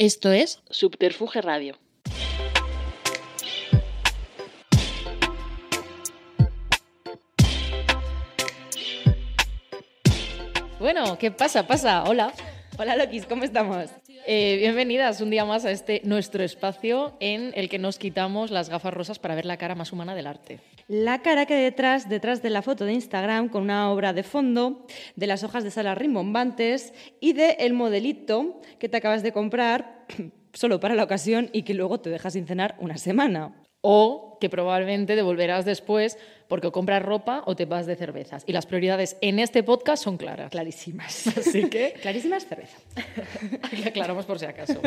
Esto es Subterfuge Radio. Bueno, ¿qué pasa? Pasa. Hola. Hola Lokis, ¿cómo estamos? Eh, bienvenidas un día más a este nuestro espacio en el que nos quitamos las gafas rosas para ver la cara más humana del arte. La cara que detrás, detrás de la foto de Instagram con una obra de fondo, de las hojas de sala rimbombantes y de el modelito que te acabas de comprar solo para la ocasión y que luego te dejas sin cenar una semana. O que probablemente devolverás después porque o compras ropa o te vas de cervezas. Y las prioridades en este podcast son claras. Clarísimas. Así que... Clarísimas cerveza. Aquí aclaramos por si acaso.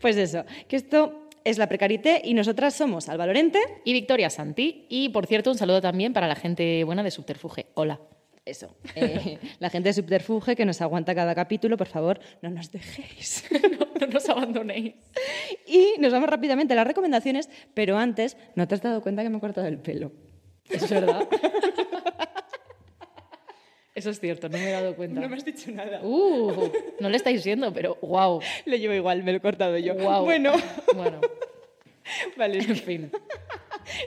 Pues eso, que esto es la Precarité y nosotras somos Alba Lorente Y Victoria Santi. Y por cierto, un saludo también para la gente buena de Subterfuge. Hola. Eso, eh, la gente de Subterfuge que nos aguanta cada capítulo, por favor, no nos dejéis. no, no nos abandonéis. Y nos vamos rápidamente a las recomendaciones, pero antes, ¿no te has dado cuenta que me he cortado el pelo? Es verdad. Eso es cierto, no me he dado cuenta. No me has dicho nada. Uh, no le estáis viendo, pero wow. Lo llevo igual, me lo he cortado yo. Bueno, Bueno, vale. en fin.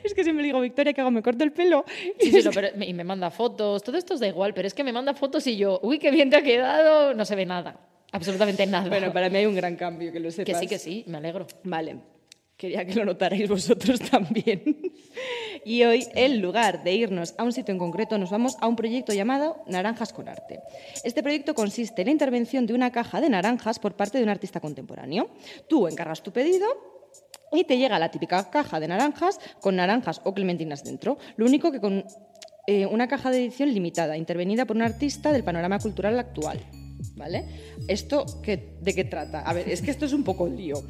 Es que siempre le digo, Victoria, que hago? Me corto el pelo. Sí, sí, no, pero, y me manda fotos. Todo esto os da igual, pero es que me manda fotos y yo, uy, qué bien te ha quedado. No se ve nada. Absolutamente nada. Bueno, para mí hay un gran cambio, que lo sepas. que sí, que sí, me alegro. Vale. Quería que lo notarais vosotros también. Y hoy, en lugar de irnos a un sitio en concreto, nos vamos a un proyecto llamado Naranjas con Arte. Este proyecto consiste en la intervención de una caja de naranjas por parte de un artista contemporáneo. Tú encargas tu pedido y te llega la típica caja de naranjas con naranjas o clementinas dentro. Lo único que con eh, una caja de edición limitada, intervenida por un artista del panorama cultural actual. ¿Vale? ¿Esto qué- de qué trata? A ver, es que esto es un poco lío.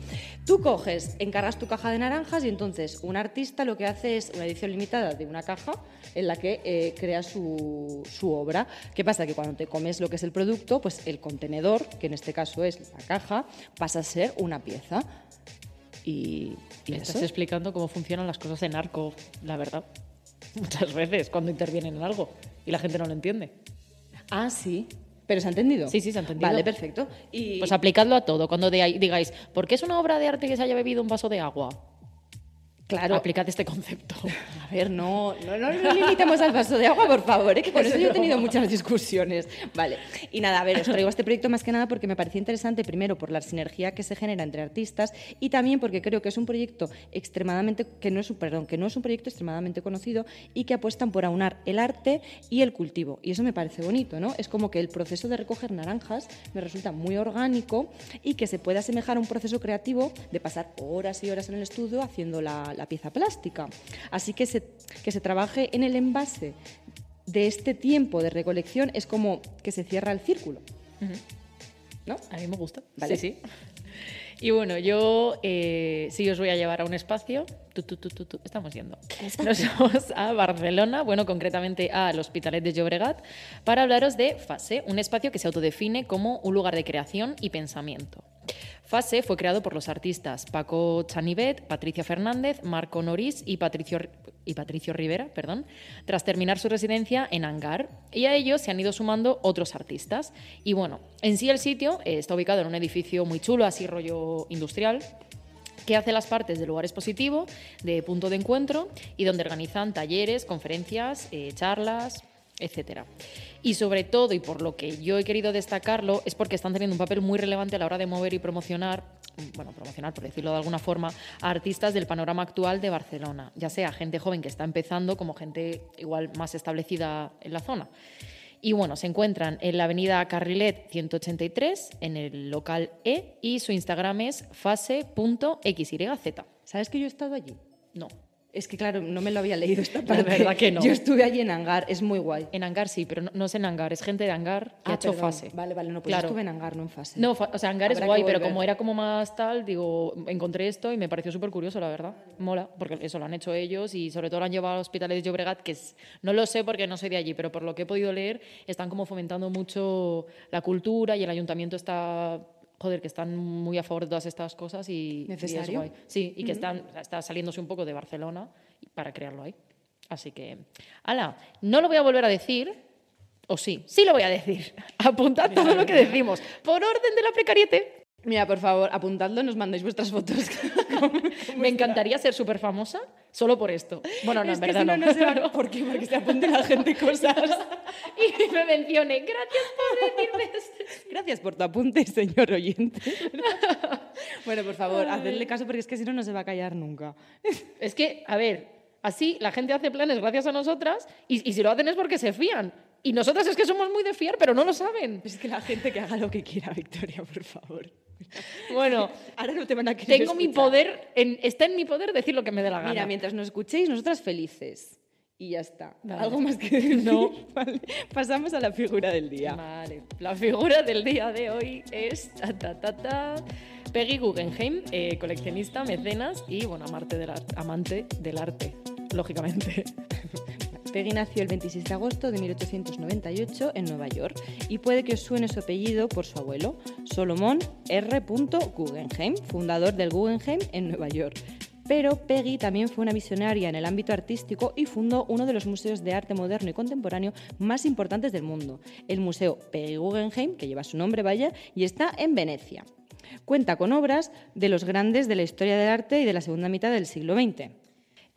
Tú coges, encargas tu caja de naranjas y entonces un artista lo que hace es una edición limitada de una caja en la que eh, crea su, su obra. ¿Qué pasa? Que cuando te comes lo que es el producto, pues el contenedor, que en este caso es la caja, pasa a ser una pieza. Y, y Me estás eso. explicando cómo funcionan las cosas en arco, la verdad. Muchas veces cuando intervienen en algo y la gente no lo entiende. Ah, sí. ¿Pero se ha entendido? Sí, sí, se ha entendido. Vale, perfecto. Y... Pues aplicadlo a todo. Cuando digáis, ¿por qué es una obra de arte que se haya bebido un vaso de agua? claro, Aplicad este concepto. A ver, no, no, no, no limitemos al vaso de agua, por favor, ¿eh? que por eso yo he tenido muchas discusiones. Vale, y nada, a ver, os traigo este proyecto más que nada porque me parecía interesante, primero, por la sinergia que se genera entre artistas y también porque creo que es un proyecto extremadamente, que no es un, perdón, que no es un proyecto extremadamente conocido y que apuestan por aunar el arte y el cultivo. Y eso me parece bonito, ¿no? Es como que el proceso de recoger naranjas me resulta muy orgánico y que se puede asemejar a un proceso creativo de pasar horas y horas en el estudio haciendo la, la pieza plástica. Así que se, que se trabaje en el envase de este tiempo de recolección es como que se cierra el círculo. ¿No? A mí me gusta. Vale. Sí, sí. Y bueno, yo eh, sí os voy a llevar a un espacio. Estamos yendo. Nos vamos a Barcelona, bueno, concretamente al Hospitalet de Llobregat, para hablaros de Fase, un espacio que se autodefine como un lugar de creación y pensamiento. Fase fue creado por los artistas Paco Chanivet, Patricia Fernández, Marco Norís y Patricio, y Patricio Rivera, perdón, tras terminar su residencia en Hangar. Y a ellos se han ido sumando otros artistas. Y bueno, en sí el sitio eh, está ubicado en un edificio muy chulo, así rollo industrial, que hace las partes de lugar expositivo, de punto de encuentro y donde organizan talleres, conferencias, eh, charlas, etcétera. Y sobre todo, y por lo que yo he querido destacarlo, es porque están teniendo un papel muy relevante a la hora de mover y promocionar, bueno, promocionar, por decirlo de alguna forma, a artistas del panorama actual de Barcelona, ya sea gente joven que está empezando como gente igual más establecida en la zona. Y bueno, se encuentran en la avenida Carrilet 183, en el local E, y su Instagram es fase.xyz. ¿Sabes que yo he estado allí? No. Es que, claro, no me lo había leído esta La parte. verdad que no. Yo estuve allí en Hangar, es muy guay. En Hangar sí, pero no, no es en Hangar, es gente de Hangar que ha hecho Ah, perdón. fase. Vale, vale, no, pues Claro. yo estuve en Hangar, no en fase. No, o sea, Hangar es Habrá guay, pero como era como más tal, digo, encontré esto y me pareció súper curioso, la verdad. Mola, porque eso lo han hecho ellos y sobre todo lo han llevado a hospitales de Llobregat, que es, no lo sé porque no soy de allí, pero por lo que he podido leer, están como fomentando mucho la cultura y el ayuntamiento está joder, que están muy a favor de todas estas cosas y, y es Necesario. guay. Sí, y que están, está saliéndose un poco de Barcelona para crearlo ahí. Así que, ala, no lo voy a volver a decir, o sí, sí lo voy a decir. Apuntad todo lo que decimos, por orden de la precariete. Mira, por favor, apuntadlo, nos mandáis vuestras fotos. Me encantaría ser súper famosa solo por esto. Bueno, no, Es en verdad si no, no. no se va- ¿Por qué? Porque se apunte la gente cosas. y me mencione, gracias por decirme esto. Gracias por tu apunte, señor oyente. bueno, por favor, hacedle caso porque es que si no, no se va a callar nunca. Es que, a ver, así la gente hace planes gracias a nosotras y, y si lo hacen es porque se fían. Y nosotras es que somos muy de fiar, pero no lo saben. Es que la gente que haga lo que quiera, Victoria, por favor. Bueno, Ahora no te van a querer tengo mi escuchar. poder, en- está en mi poder decir lo que me dé la gana. Mira, mientras nos escuchéis, nosotras felices. Y ya está. Vale. ¿Algo más que decir? No. Vale. Pasamos a la figura del día. Vale, la figura del día de hoy es ta, ta, ta, ta, Peggy Guggenheim, eh, coleccionista, mecenas y bueno, amante del, amante del arte, lógicamente. Peggy nació el 26 de agosto de 1898 en Nueva York y puede que os suene su apellido por su abuelo, Solomon R. Guggenheim, fundador del Guggenheim en Nueva York. Pero Peggy también fue una visionaria en el ámbito artístico y fundó uno de los museos de arte moderno y contemporáneo más importantes del mundo, el Museo Peggy Guggenheim, que lleva su nombre, vaya, y está en Venecia. Cuenta con obras de los grandes de la historia del arte y de la segunda mitad del siglo XX.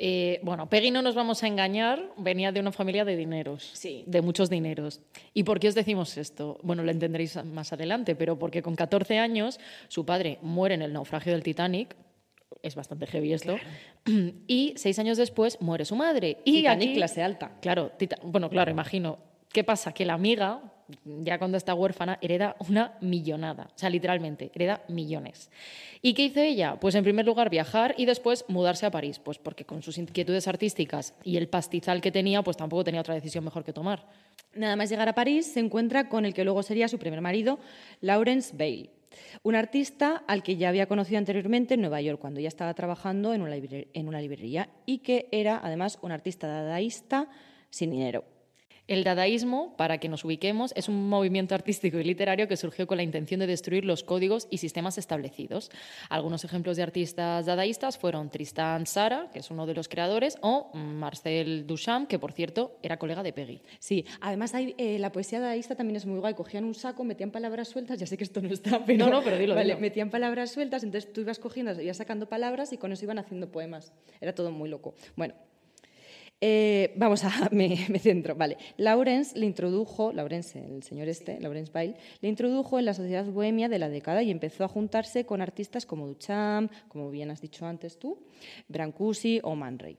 Eh, bueno, Peggy no nos vamos a engañar, venía de una familia de dineros, Sí. de muchos dineros. ¿Y por qué os decimos esto? Bueno, lo entenderéis más adelante, pero porque con 14 años su padre muere en el naufragio del Titanic, es bastante heavy esto, y seis años después muere su madre. Y Titanic aquí- clase alta. Claro, Tita- bueno, claro, imagino. ¿Qué pasa? Que la amiga, ya cuando está huérfana, hereda una millonada. O sea, literalmente, hereda millones. ¿Y qué hizo ella? Pues en primer lugar viajar y después mudarse a París. Pues porque con sus inquietudes artísticas y el pastizal que tenía, pues tampoco tenía otra decisión mejor que tomar. Nada más llegar a París, se encuentra con el que luego sería su primer marido, Lawrence Bale, un artista al que ya había conocido anteriormente en Nueva York, cuando ya estaba trabajando en una, en una librería, y que era además un artista dadaísta sin dinero. El dadaísmo, para que nos ubiquemos, es un movimiento artístico y literario que surgió con la intención de destruir los códigos y sistemas establecidos. Algunos ejemplos de artistas dadaístas fueron Tristan Sara, que es uno de los creadores, o Marcel Duchamp, que por cierto era colega de Peggy. Sí, además hay, eh, la poesía dadaísta también es muy guay. Cogían un saco, metían palabras sueltas, ya sé que esto no está, pero... No, no, pero dilo, Vale, dilo. metían palabras sueltas, entonces tú ibas cogiendo, ibas sacando palabras y con eso iban haciendo poemas. Era todo muy loco. Bueno, eh, vamos a, me, me centro, vale. Lawrence le introdujo, Lawrence, el señor este, Lawrence Bale, le introdujo en la sociedad bohemia de la década y empezó a juntarse con artistas como Duchamp, como bien has dicho antes tú, Brancusi o Man Ray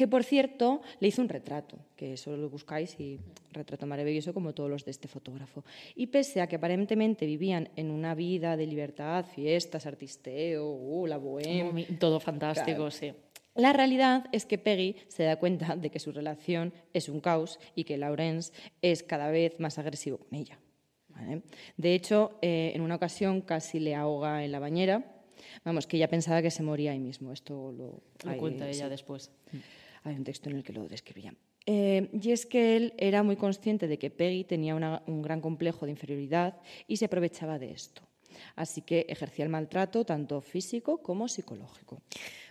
que por cierto le hizo un retrato, que eso lo buscáis y retrato maravilloso como todos los de este fotógrafo. Y pese a que aparentemente vivían en una vida de libertad, fiestas, artisteo, uh, la bohemia, Todo fantástico, Claro. sí. La realidad es que Peggy se da cuenta de que su relación es un caos y que Lawrence es cada vez más agresivo con ella. ¿vale? De hecho, eh, en una ocasión casi le ahoga en la bañera. Vamos, que ella pensaba que se moría ahí mismo. Esto lo, Lo hay- cuenta sí. ella después. Hay un texto en el que lo describía. Eh, y es que él era muy consciente de que Peggy tenía una- un gran complejo de inferioridad y se aprovechaba de esto. Así que ejercía el maltrato tanto físico como psicológico.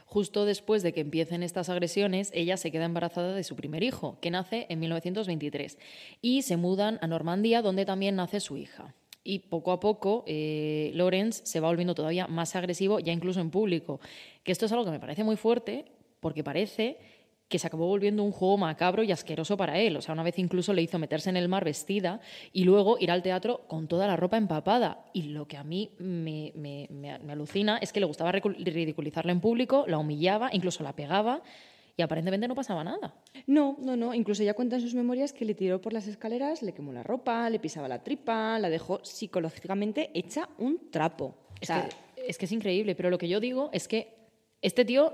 Justo después de que empiecen estas agresiones, ella se queda embarazada de su primer hijo, que nace en 1923, y se mudan a Normandía, donde también nace su hija. Y poco a poco, eh, Lawrence se va volviendo todavía más agresivo, ya incluso en público. Que esto es algo que me parece muy fuerte, porque parece que se acabó volviendo un juego macabro y asqueroso para él. O sea, una vez incluso le hizo meterse en el mar vestida y luego ir al teatro con toda la ropa empapada. Y lo que a mí me, me- me- me alucina es que le gustaba ridiculizarla en público, la humillaba, incluso la pegaba y aparentemente no pasaba nada. No, no, no. Incluso ella cuenta en sus memorias que le tiró por las escaleras, le quemó la ropa, le pisaba la tripa, la dejó psicológicamente hecha un trapo. O Es, sea, que, es que es increíble, pero lo que yo digo es que este tío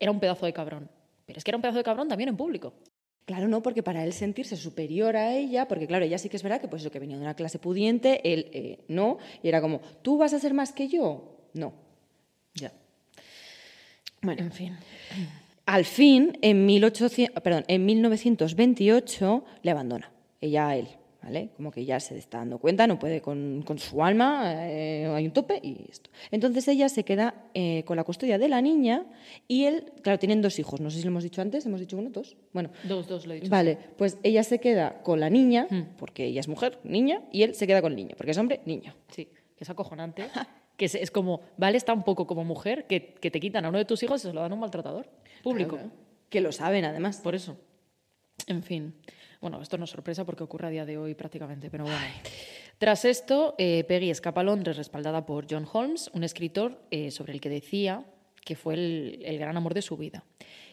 era un pedazo de cabrón. Pero es que era un pedazo de cabrón también en público. Claro, no, porque para él sentirse superior a ella, porque claro, ella sí que es verdad que pues eso que venía de una clase pudiente, él eh, no, y era como, ¿tú vas a ser más que yo? No. Ya. Bueno, En fin. al fin, en, 1800, perdón, en 1928, le abandona, ella a él, ¿vale? Como que ya se está dando cuenta, no puede con, con su alma, eh, hay un tope y esto. Entonces ella se queda eh, con la custodia de la niña y él, claro, tienen dos hijos, no sé si lo hemos dicho antes, hemos dicho uno, dos. Bueno, Dos, dos, lo he dicho. Vale, pues ella se queda con la niña, Hmm. porque ella es mujer, niña, y él se queda con el niño, porque es hombre, niño. Sí, que es acojonante. que es, es como, vales tan poco como mujer que, que te quitan a uno de tus hijos y se lo dan a un maltratador público. Claro, claro. Que lo saben, además. Por eso. En fin. Bueno, esto no es sorpresa porque ocurre a día de hoy prácticamente, pero bueno. Tras esto, eh, Peggy escapa a Londres respaldada por John Holmes, un escritor eh, sobre el que decía que fue el, el gran amor de su vida.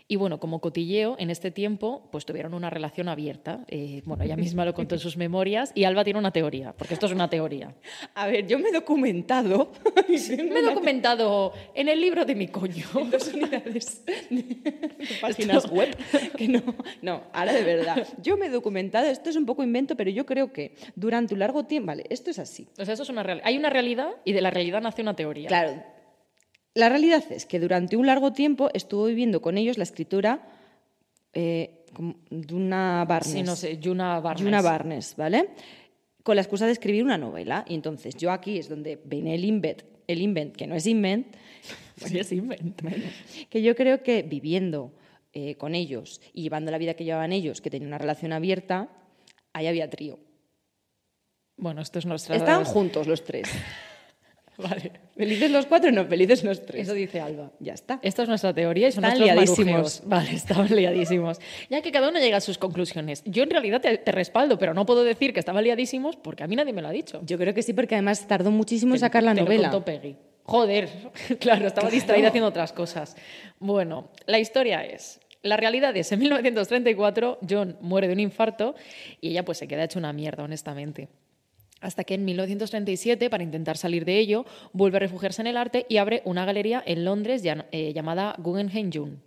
Y bueno, como cotilleo, en este tiempo, pues tuvieron una relación abierta. Eh, bueno, ella misma lo contó en sus memorias y Alba tiene una teoría, porque esto es una teoría. A ver, yo me he documentado. Me he documentado en el libro de mi coño. en dos unidades de páginas web. Que no, no, ahora de verdad. Yo me he documentado, esto es un poco invento, pero yo creo que durante un largo tiempo. Vale, esto es así. O sea, eso es una realidad. Hay una realidad y de la realidad nace una teoría. Claro, la realidad es que durante un largo tiempo estuvo viviendo con ellos la escritura eh, como de una Barnes. Sí, no sé, Barnes. Barnes, ¿vale? Con la excusa de escribir una novela. Y entonces yo aquí es donde viene el invent, el invent que no es invent, Sí, es invent. que yo creo que viviendo eh, con ellos y llevando la vida que llevaban ellos, que tenían una relación abierta, ahí había trío. Bueno, esto es nuestra... Estaban juntos los tres. Vale. Felices los cuatro, no, felices los tres. Eso dice Alba. Ya está. Esta es nuestra teoría y son Están nuestros liadísimos. Vale, estaban liadísimos. Ya que cada uno llega a sus conclusiones. Yo en realidad te, te respaldo, pero no puedo decir que estaban liadísimos porque a mí nadie me lo ha dicho. Yo creo que sí, porque además tardó muchísimo en sacar la Te lo novela. contó Peggy. Joder, claro, estaba distraída haciendo otras cosas. Bueno, la historia es... La realidad es, en 1934, John muere de un infarto y ella pues se queda hecha una mierda, honestamente. Hasta que en 1937, para intentar salir de ello, vuelve a refugiarse en el arte y abre una galería en Londres eh, llamada Guggenheim June.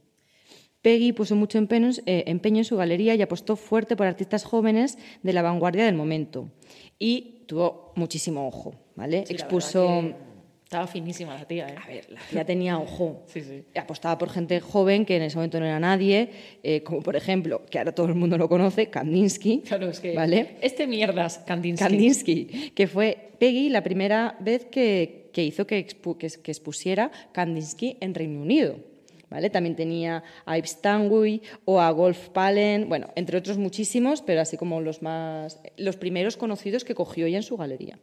Peggy puso mucho empeño, eh, empeño en su galería y apostó fuerte por artistas jóvenes de la vanguardia del momento. Y tuvo muchísimo ojo, ¿vale? Sí, Expuso... Estaba finísima la tía, ¿eh? A ver, la tía tenía ojo. Sí, sí. Apostaba por gente joven que en ese momento no era nadie, eh, como por ejemplo, que ahora todo el mundo lo conoce, Kandinsky. Claro, es que... ¿Vale? Este mierdas, Kandinsky. Kandinsky, que fue Peggy la primera vez que, que hizo que, expu- que, que expusiera Kandinsky en Reino Unido. ¿Vale? También tenía a Yves Tanguy o a Golf Palen, bueno, entre otros muchísimos, pero así como los más los primeros conocidos que cogió ella en su galería.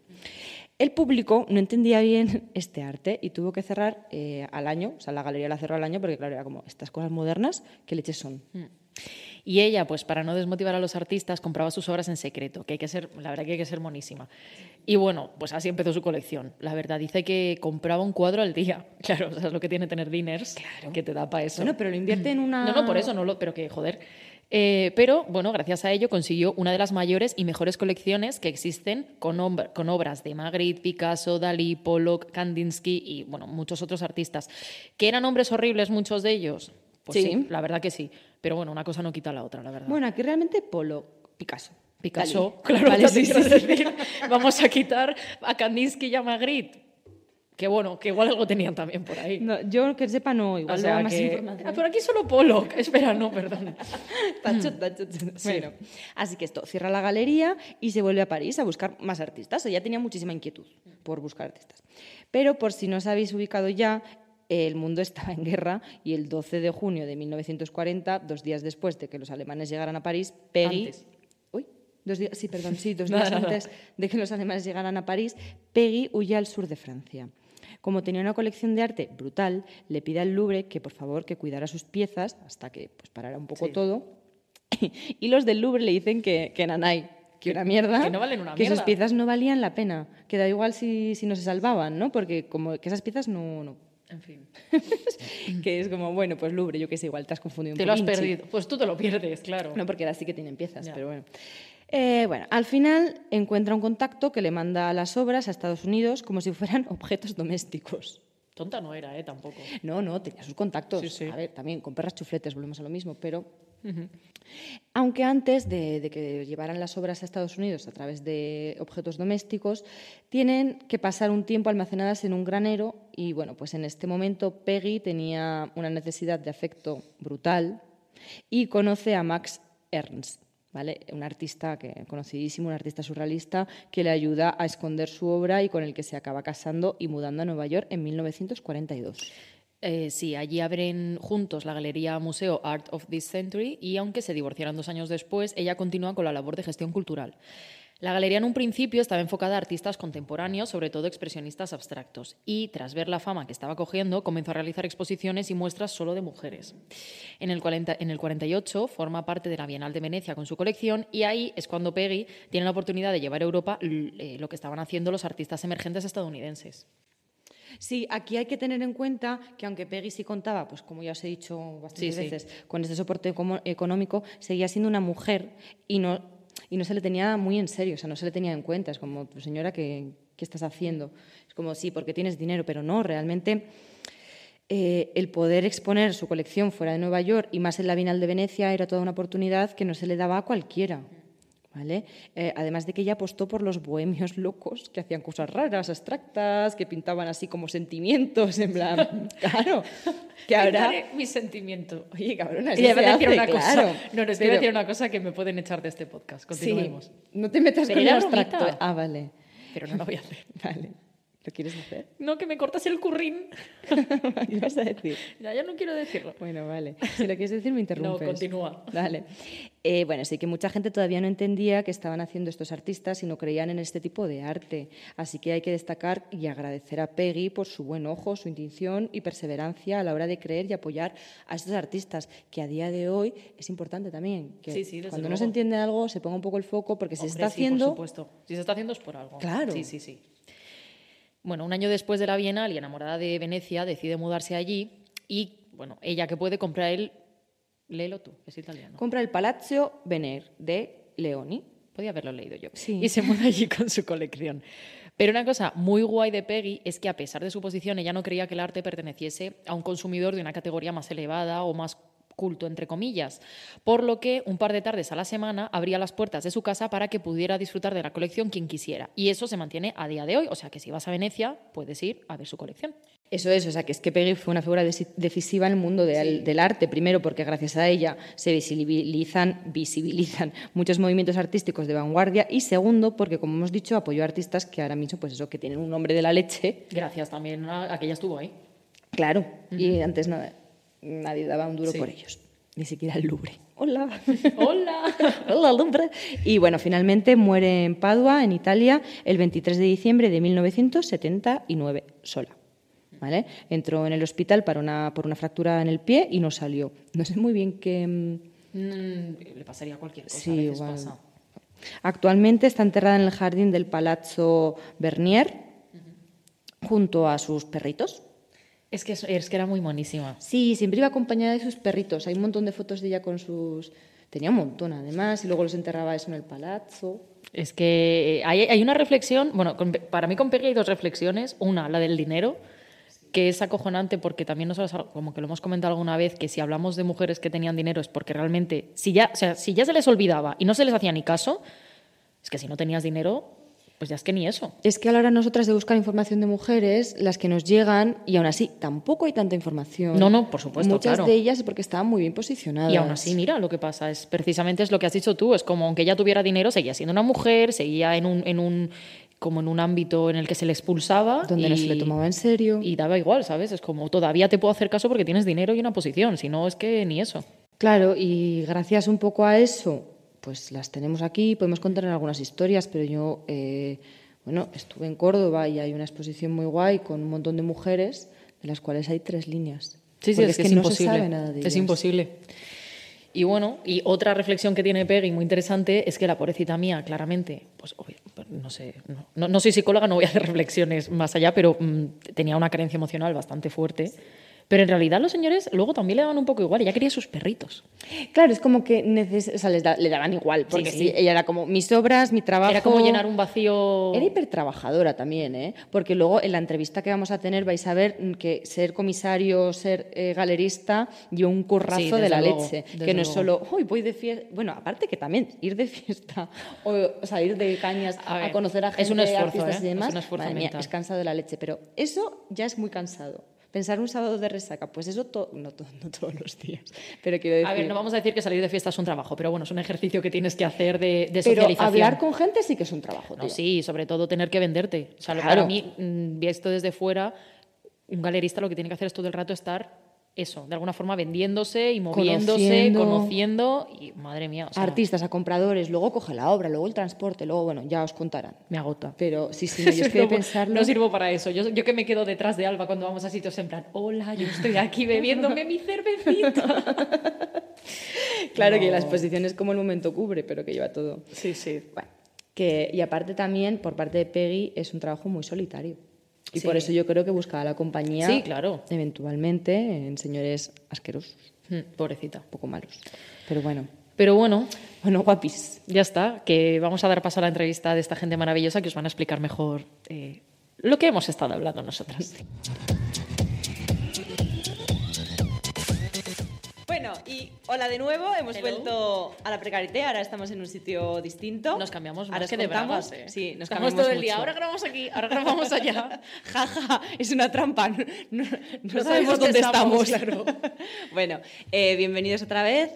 El público no entendía bien este arte y tuvo que cerrar eh, al año, o sea, la galería la cerró al año porque, claro, era como estas cosas modernas, ¿qué leches son? Y ella, pues para no desmotivar a los artistas, compraba sus obras en secreto, que hay que ser, la verdad que hay que ser monísima. Y bueno, pues así empezó su colección. La verdad, dice que compraba un cuadro al día. Claro, o sea, es lo que tiene tener diners, que te da para eso. Bueno, pero lo invierte en una... No, no, por eso, no lo, pero que joder. Eh, pero bueno, gracias a ello consiguió una de las mayores y mejores colecciones que existen con, con obras de Magritte, Picasso, Dalí, Pollock, Kandinsky y bueno, muchos otros artistas. ¿Que eran hombres horribles muchos de ellos? Pues sí. Sí. la verdad que sí. Pero bueno, una cosa no quita la otra, la verdad. Bueno, aquí realmente Polo, Picasso. Picasso, Dalí. claro, Vale, sí, sí. decir, vamos a quitar a Kandinsky y a Magritte. Que bueno, que igual algo tenían también por ahí. No, yo que sepa no, igual o sea más que- información. Ah, por aquí solo Pollock. Espera, no, perdón. Tacho. Bueno, así que esto, cierra la galería y se vuelve a París a buscar más artistas. Ella tenía muchísima inquietud por buscar artistas. Pero por si no os habéis ubicado ya, el mundo estaba en guerra y el 12 de junio de 1940, dos días después de que los alemanes llegaran a París, Peggy... Antes. Uy, dos días, sí, perdón, sí, dos días antes de que los alemanes llegaran a París, Peggy huye al sur de Francia. Como tenía una colección de arte brutal, le pide al Louvre que por favor que cuidara sus piezas hasta que pues, parara un poco Sí. todo. y los del Louvre le dicen que, que nanay, que una mierda, que no valen una que sus mierda. piezas no valían la pena, que da igual si, si no se salvaban, ¿no? Porque como que esas piezas no... no. En fin. que es como, bueno, pues Louvre, yo qué sé, igual te has confundido un Te lo has perdido. Pues tú te lo pierdes, claro. No, porque ahora sí que tienen piezas, Ya. pero bueno. Eh, bueno, al final encuentra un contacto que le manda las obras a Estados Unidos como si fueran objetos domésticos. Tonta no era, ¿eh? Tampoco. No, no, tenía sus contactos. Sí, sí. A ver, también con perras chufletes volvemos a lo mismo, pero... Aunque antes de, de que llevaran las obras a Estados Unidos a través de objetos domésticos, tienen que pasar un tiempo almacenadas en un granero y bueno, pues en este momento Peggy tenía una necesidad de afecto brutal y conoce a Max Ernst, ¿vale? un artista que, conocidísimo, un artista surrealista que le ayuda a esconder su obra y con el que se acaba casando y mudando a Nueva York en 1942. Eh, sí, allí abren juntos la galería museo Art of this Century y aunque se divorciaran dos años después, ella continúa con la labor de gestión cultural. La galería en un principio estaba enfocada a artistas contemporáneos, sobre todo expresionistas abstractos, y tras ver la fama que estaba cogiendo, comenzó a realizar exposiciones y muestras solo de mujeres. En el, 40 en el 48 forma parte de la Bienal de Venecia con su colección y ahí es cuando Peggy tiene la oportunidad de llevar a Europa eh, lo que estaban haciendo los artistas emergentes estadounidenses. Sí, aquí hay que tener en cuenta que aunque Peggy sí contaba, pues como ya os he dicho bastantes Sí, sí. veces, con este soporte económico, seguía siendo una mujer y no, y no se le tenía muy en serio, o sea, no se le tenía en cuenta. Es como, tu señora, ¿qué, qué estás haciendo? Es como, sí, porque tienes dinero, pero no, realmente eh, el poder exponer su colección fuera de Nueva York y más en la Bienal de Venecia era toda una oportunidad que no se le daba a cualquiera. ¿Vale? Eh, además de que ella apostó por los bohemios locos que hacían cosas raras, abstractas, que pintaban así como sentimientos, en plan, claro, que ahora... Mi sentimiento. Oye, cabrona, Y le voy a decir una claro. cosa. No, no, es que Pero- voy a decir una cosa que me pueden echar de este podcast. Sí, Continuemos. no te metas Pero con el abstracto. Ah, vale, Pero no lo voy a hacer. vale. ¿Lo quieres hacer? No, que me cortas el currín. ¿Qué vas a decir? Ya, ya no quiero decirlo. Bueno, vale. Si lo quieres decir, me interrumpes. continúa. Vale. Eh, bueno, sí que mucha gente todavía no entendía qué estaban haciendo estos artistas y no creían en este tipo de arte. Así que hay que destacar y agradecer a Peggy por su buen ojo, su intención y perseverancia a la hora de creer y apoyar a estos artistas, que a día de hoy es importante también. Que Sí, sí, desde cuando no se luego. entiende algo, se ponga un poco el foco porque se Hombre, está sí, haciendo. Por supuesto. Si se está haciendo es por algo. Claro. Sí, sí, sí. Bueno, un año después de la Bienal y enamorada de Venecia, decide mudarse allí y, bueno, ella que puede comprar el. Léelo tú, es italiano. Compra el Palazzo Vener de Leoni. Podía haberlo leído yo. Sí. Y se muda allí con su colección. Pero una cosa muy guay de Peggy es que a pesar de su posición, ella no creía que el arte perteneciese a un consumidor de una categoría más elevada o más culto, entre comillas. Por lo que un par de tardes a la semana abría las puertas de su casa para que pudiera disfrutar de la colección quien quisiera. Y eso se mantiene a día de hoy. O sea que si vas a Venecia, puedes ir a ver su colección. Eso es, o sea, que es que Peggy fue una figura decisiva en el mundo del, del arte, primero porque gracias a ella se visibilizan, visibilizan muchos movimientos artísticos de vanguardia y segundo porque, como hemos dicho, apoyó a artistas que ahora mismo, pues eso, que tienen un nombre de la leche, Gracias también a, a que ella estuvo ahí. claro, y antes no- nadie daba un duro Sí. por ellos, ni siquiera el Louvre. Hola. ¡Hola! Hola, Louvre. Y bueno, finalmente muere en Padua, en Italia, el 23 de diciembre de 1979, sola. ¿Vale? Entró en el hospital para una, por una fractura en el pie y no salió. No sé muy bien qué. mm, Mm, le pasaría cualquier cosa. Sí, a veces igual. pasa. Actualmente está enterrada en el jardín del Palazzo Bernier junto a sus perritos. Es que, es, que era muy monísima. Sí, siempre iba acompañada de sus perritos. Hay un montón de fotos de ella con sus. Tenía un montón, además, y luego los enterraba eso en el palazzo. Es que hay, hay una reflexión, bueno, con- para mí con Peggy hay dos reflexiones. Una, la del dinero, que es acojonante porque también nosotros, como que lo hemos comentado alguna vez, que si hablamos de mujeres que tenían dinero es porque realmente, si ya, o sea, si ya se les olvidaba y no se les hacía ni caso, es que si no tenías dinero, pues ya es que ni eso. Es que a la hora nosotras de buscar información de mujeres, las que nos llegan, y aún así tampoco hay tanta información. No, no, por supuesto, Muchas claro. de ellas porque estaban muy bien posicionadas. Y aún así, mira lo que pasa, es precisamente es lo que has dicho tú, es como aunque ella tuviera dinero, seguía siendo una mujer, seguía en un, en un como en un ámbito en el que se le expulsaba. Donde y, no se le tomaba en serio. Y daba igual, ¿sabes? Es como todavía te puedo hacer caso porque tienes dinero y una posición, si no es que ni eso. Claro, y gracias un poco a eso, pues las tenemos aquí, podemos contar algunas historias, pero yo, eh, bueno, estuve en Córdoba y hay una exposición muy guay con un montón de mujeres, de las cuales hay tres líneas. Sí, sí, Porque es, que, es no imposible. se sabe nada de es ellas. imposible. Y bueno, y otra reflexión que tiene Peggy muy interesante es que la pobrecita mía, claramente, pues obvio, pues, no sé, no, no- no soy psicóloga, no voy a hacer reflexiones más allá, pero mm, tenía una carencia emocional bastante fuerte. Pero en realidad los señores luego también le daban un poco igual, ella quería sus perritos. Claro, es como que neces- o sea, les da- le daban igual, porque sí. sí, ella era como mis obras, mi trabajo. Era como llenar un vacío. Era hipertrabajadora también, ¿eh? Porque luego en la entrevista que vamos a tener vais a ver que ser comisario, ser eh, galerista, dio un currazo de la luego, leche. Que no es solo, uy, voy de fiesta. Bueno, aparte que también ir de fiesta o, o salir de cañas A a, ver, conocer a gente, es un esfuerzo, artistas ¿eh? y demás. Es un esfuerzo madre mía, es cansado de la leche. Pero eso ya es muy cansado. Pensar un sábado de resaca, pues eso to- no, to- no todos los días. Pero quiero decir. A ver, no vamos a decir que salir de fiesta es un trabajo, pero bueno, es un ejercicio que tienes que hacer de, de pero socialización. hablar con gente sí que es un trabajo. No, sí, sobre todo tener que venderte. O sea, Claro. para mí, mm, visto desde fuera, un galerista lo que tiene que hacer es todo el rato estar eso, de alguna forma vendiéndose y moviéndose, Conociendo. conociendo, y madre mía, o sea, Artistas a compradores, luego coge la obra, luego el transporte, luego, bueno, ya os contarán. me agota. Pero sí, sí, no, yo es que de no, pensarlo... no sirvo para eso. Yo, yo que me quedo detrás de Alba cuando vamos a sitios en plan, hola, yo estoy aquí bebiéndome mi cervecita. Claro que la exposición es como el momento cubre, pero que lleva todo. Sí, sí. Bueno, que, y aparte también, por parte de Peggy, es un trabajo muy solitario. Y Sí. por eso yo creo que buscaba la compañía, Sí, claro. eventualmente, en señores asquerosos, Mm, Pobrecita. un poco malos. Pero bueno, Pero bueno, bueno, guapis. ya está, que vamos a dar paso a la entrevista de esta gente maravillosa que os van a explicar mejor eh, lo que hemos estado hablando nosotras. Hola de nuevo, hemos Hello. vuelto a la precarité, ahora estamos en un sitio distinto. Nos cambiamos ahora más os que de bragas, ¿eh? Sí, nos Estamos cambiamos todo el día. Ahora grabamos aquí, ahora grabamos allá. Jaja, es una trampa. No, no- no sabemos dónde dónde estamos. estamos, claro. bueno, eh, bienvenidos otra vez.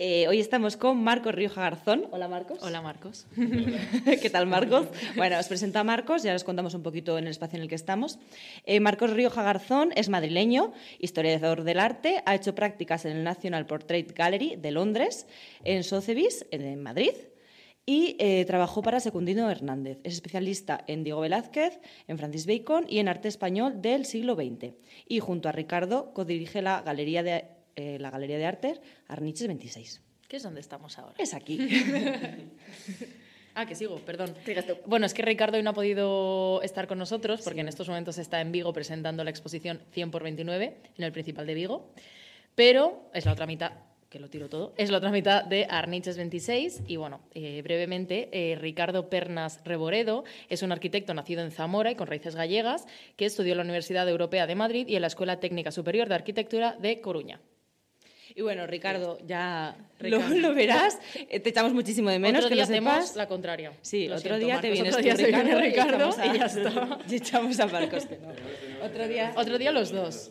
Eh, hoy estamos con Marcos Rioja Garzón. Hola, Marcos. Hola, Marcos. ¿Qué tal, Marcos? Bueno, os presento a Marcos, ya os contamos un poquito en el espacio en el que estamos. Eh, Marcos Rioja Garzón es madrileño, historiador del arte, ha hecho prácticas en el National Portrait Gallery de Londres, en Sotheby's, en Madrid, y eh, trabajó para Secundino Hernández. Es especialista en Diego Velázquez, en Francis Bacon y en arte español del siglo XX. Y junto a Ricardo codirige la Galería de, eh, la Galería de Arte Arniches 26. ¿Qué es donde estamos ahora? Es aquí. Ah, que sigo, perdón. Bueno, es que Ricardo hoy no ha podido estar con nosotros porque en estos momentos está en Vigo presentando la exposición 100 por 29 en el Principal de Vigo, pero es la otra mitad, que lo tiro todo, es la otra mitad de Arniches 26 y bueno, eh, brevemente, eh, Ricardo Pernas Reboredo es un arquitecto nacido en Zamora y con raíces gallegas que estudió en la Universidad Europea de Madrid y en la Escuela Técnica Superior de Arquitectura de Coruña. Y bueno, Ricardo, ya Ricardo. Lo, lo verás. Eh, Te echamos muchísimo de menos otro que día lo sepas. la contraria. Sí, Lo otro siento, día te vienes otro tú, día se viene Ricardo, Ricardo a- y ya está. y echamos a Marcos que no. Otro día, Otro día los dos.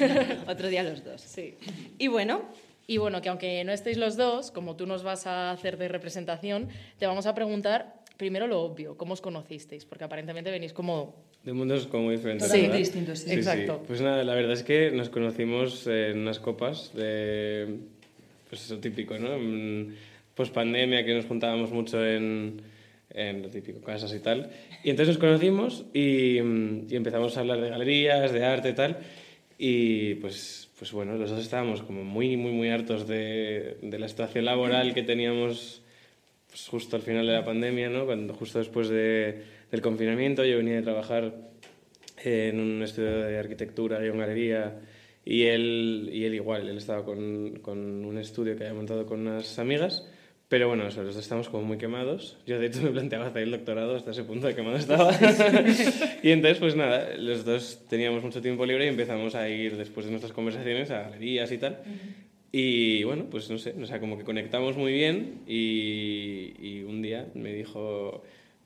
otro día los dos. Sí. Y bueno, Y bueno, que aunque no estéis los dos, como tú nos vas a hacer de representación, te vamos a preguntar primero lo obvio, ¿cómo os conocisteis? Porque aparentemente venís como... De mundos como diferentes. Totalmente ¿verdad? distintos, sí. Exacto. Pues nada, la verdad es que nos conocimos en unas copas de. Pues eso típico, ¿no? Post pandemia, que nos juntábamos mucho en, en lo típico, casas y tal. Y entonces nos conocimos y, y empezamos a hablar de galerías, de arte y tal. Y pues, pues bueno, los dos estábamos como muy, muy, muy hartos de, de la situación laboral que teníamos pues justo al final de la pandemia, ¿no? Cuando, justo después de, del confinamiento, yo venía de trabajar en un estudio de arquitectura y en galería y él, y él igual, él estaba con, con un estudio que había montado con unas amigas, pero bueno, eso, los dos estamos como muy quemados. Yo de hecho me planteaba hacer el doctorado hasta ese punto de quemado estaba. y entonces pues nada, los dos teníamos mucho tiempo libre y empezamos a ir después de nuestras conversaciones a galerías y tal. Y bueno, pues no sé, o sea, como que conectamos muy bien y, y un día me dijo,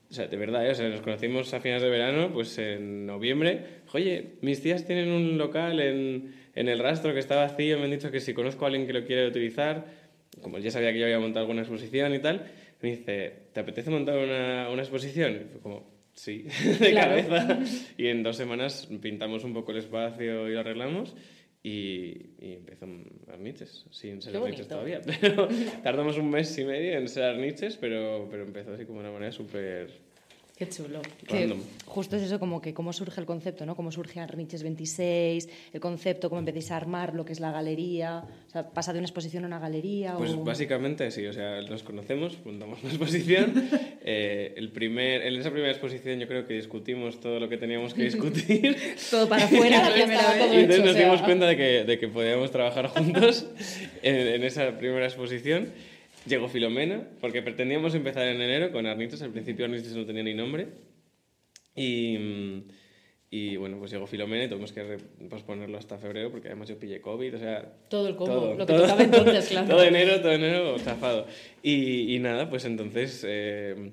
o sea, de verdad, ¿eh? o sea, nos conocimos a finales de verano, pues en noviembre, oye, mis tías tienen un local en, en el rastro que está vacío, me han dicho que si conozco a alguien que lo quiere utilizar, como él ya sabía que yo había montado alguna exposición y tal, me dice, ¿te apetece montar una, una exposición? Y fue como, sí, de Claro. cabeza. Y en dos semanas pintamos un poco el espacio y lo arreglamos. Y, y empezó Arniches, sin ser Arniches todavía. Pero tardamos un mes y medio en ser Arniches, pero, pero empezó así como de una manera súper Qué chulo. que justo es eso, como que cómo surge el concepto, ¿no? Cómo surge Arniches 26, el concepto, cómo empecéis a armar lo que es la galería. O sea, pasa de una exposición a una galería. Pues o... básicamente sí, o sea, nos conocemos, montamos una exposición. eh, el primer, en esa primera exposición yo creo que discutimos todo lo que teníamos que discutir. Todo para afuera la primera vez. y entonces nos dimos cuenta de que, de que podíamos trabajar juntos en, en esa primera exposición. Llegó Filomena, porque pretendíamos empezar en enero con Arnitos. Al principio Arnitos no tenía ni nombre. Y, mm, y bueno, pues llegó Filomena y tuvimos que posponerlo hasta febrero porque además yo pillé COVID, o sea... Todo el combo, lo que tocaba entonces, claro. Todo enero, todo enero chafado. Y, y nada, pues entonces eh,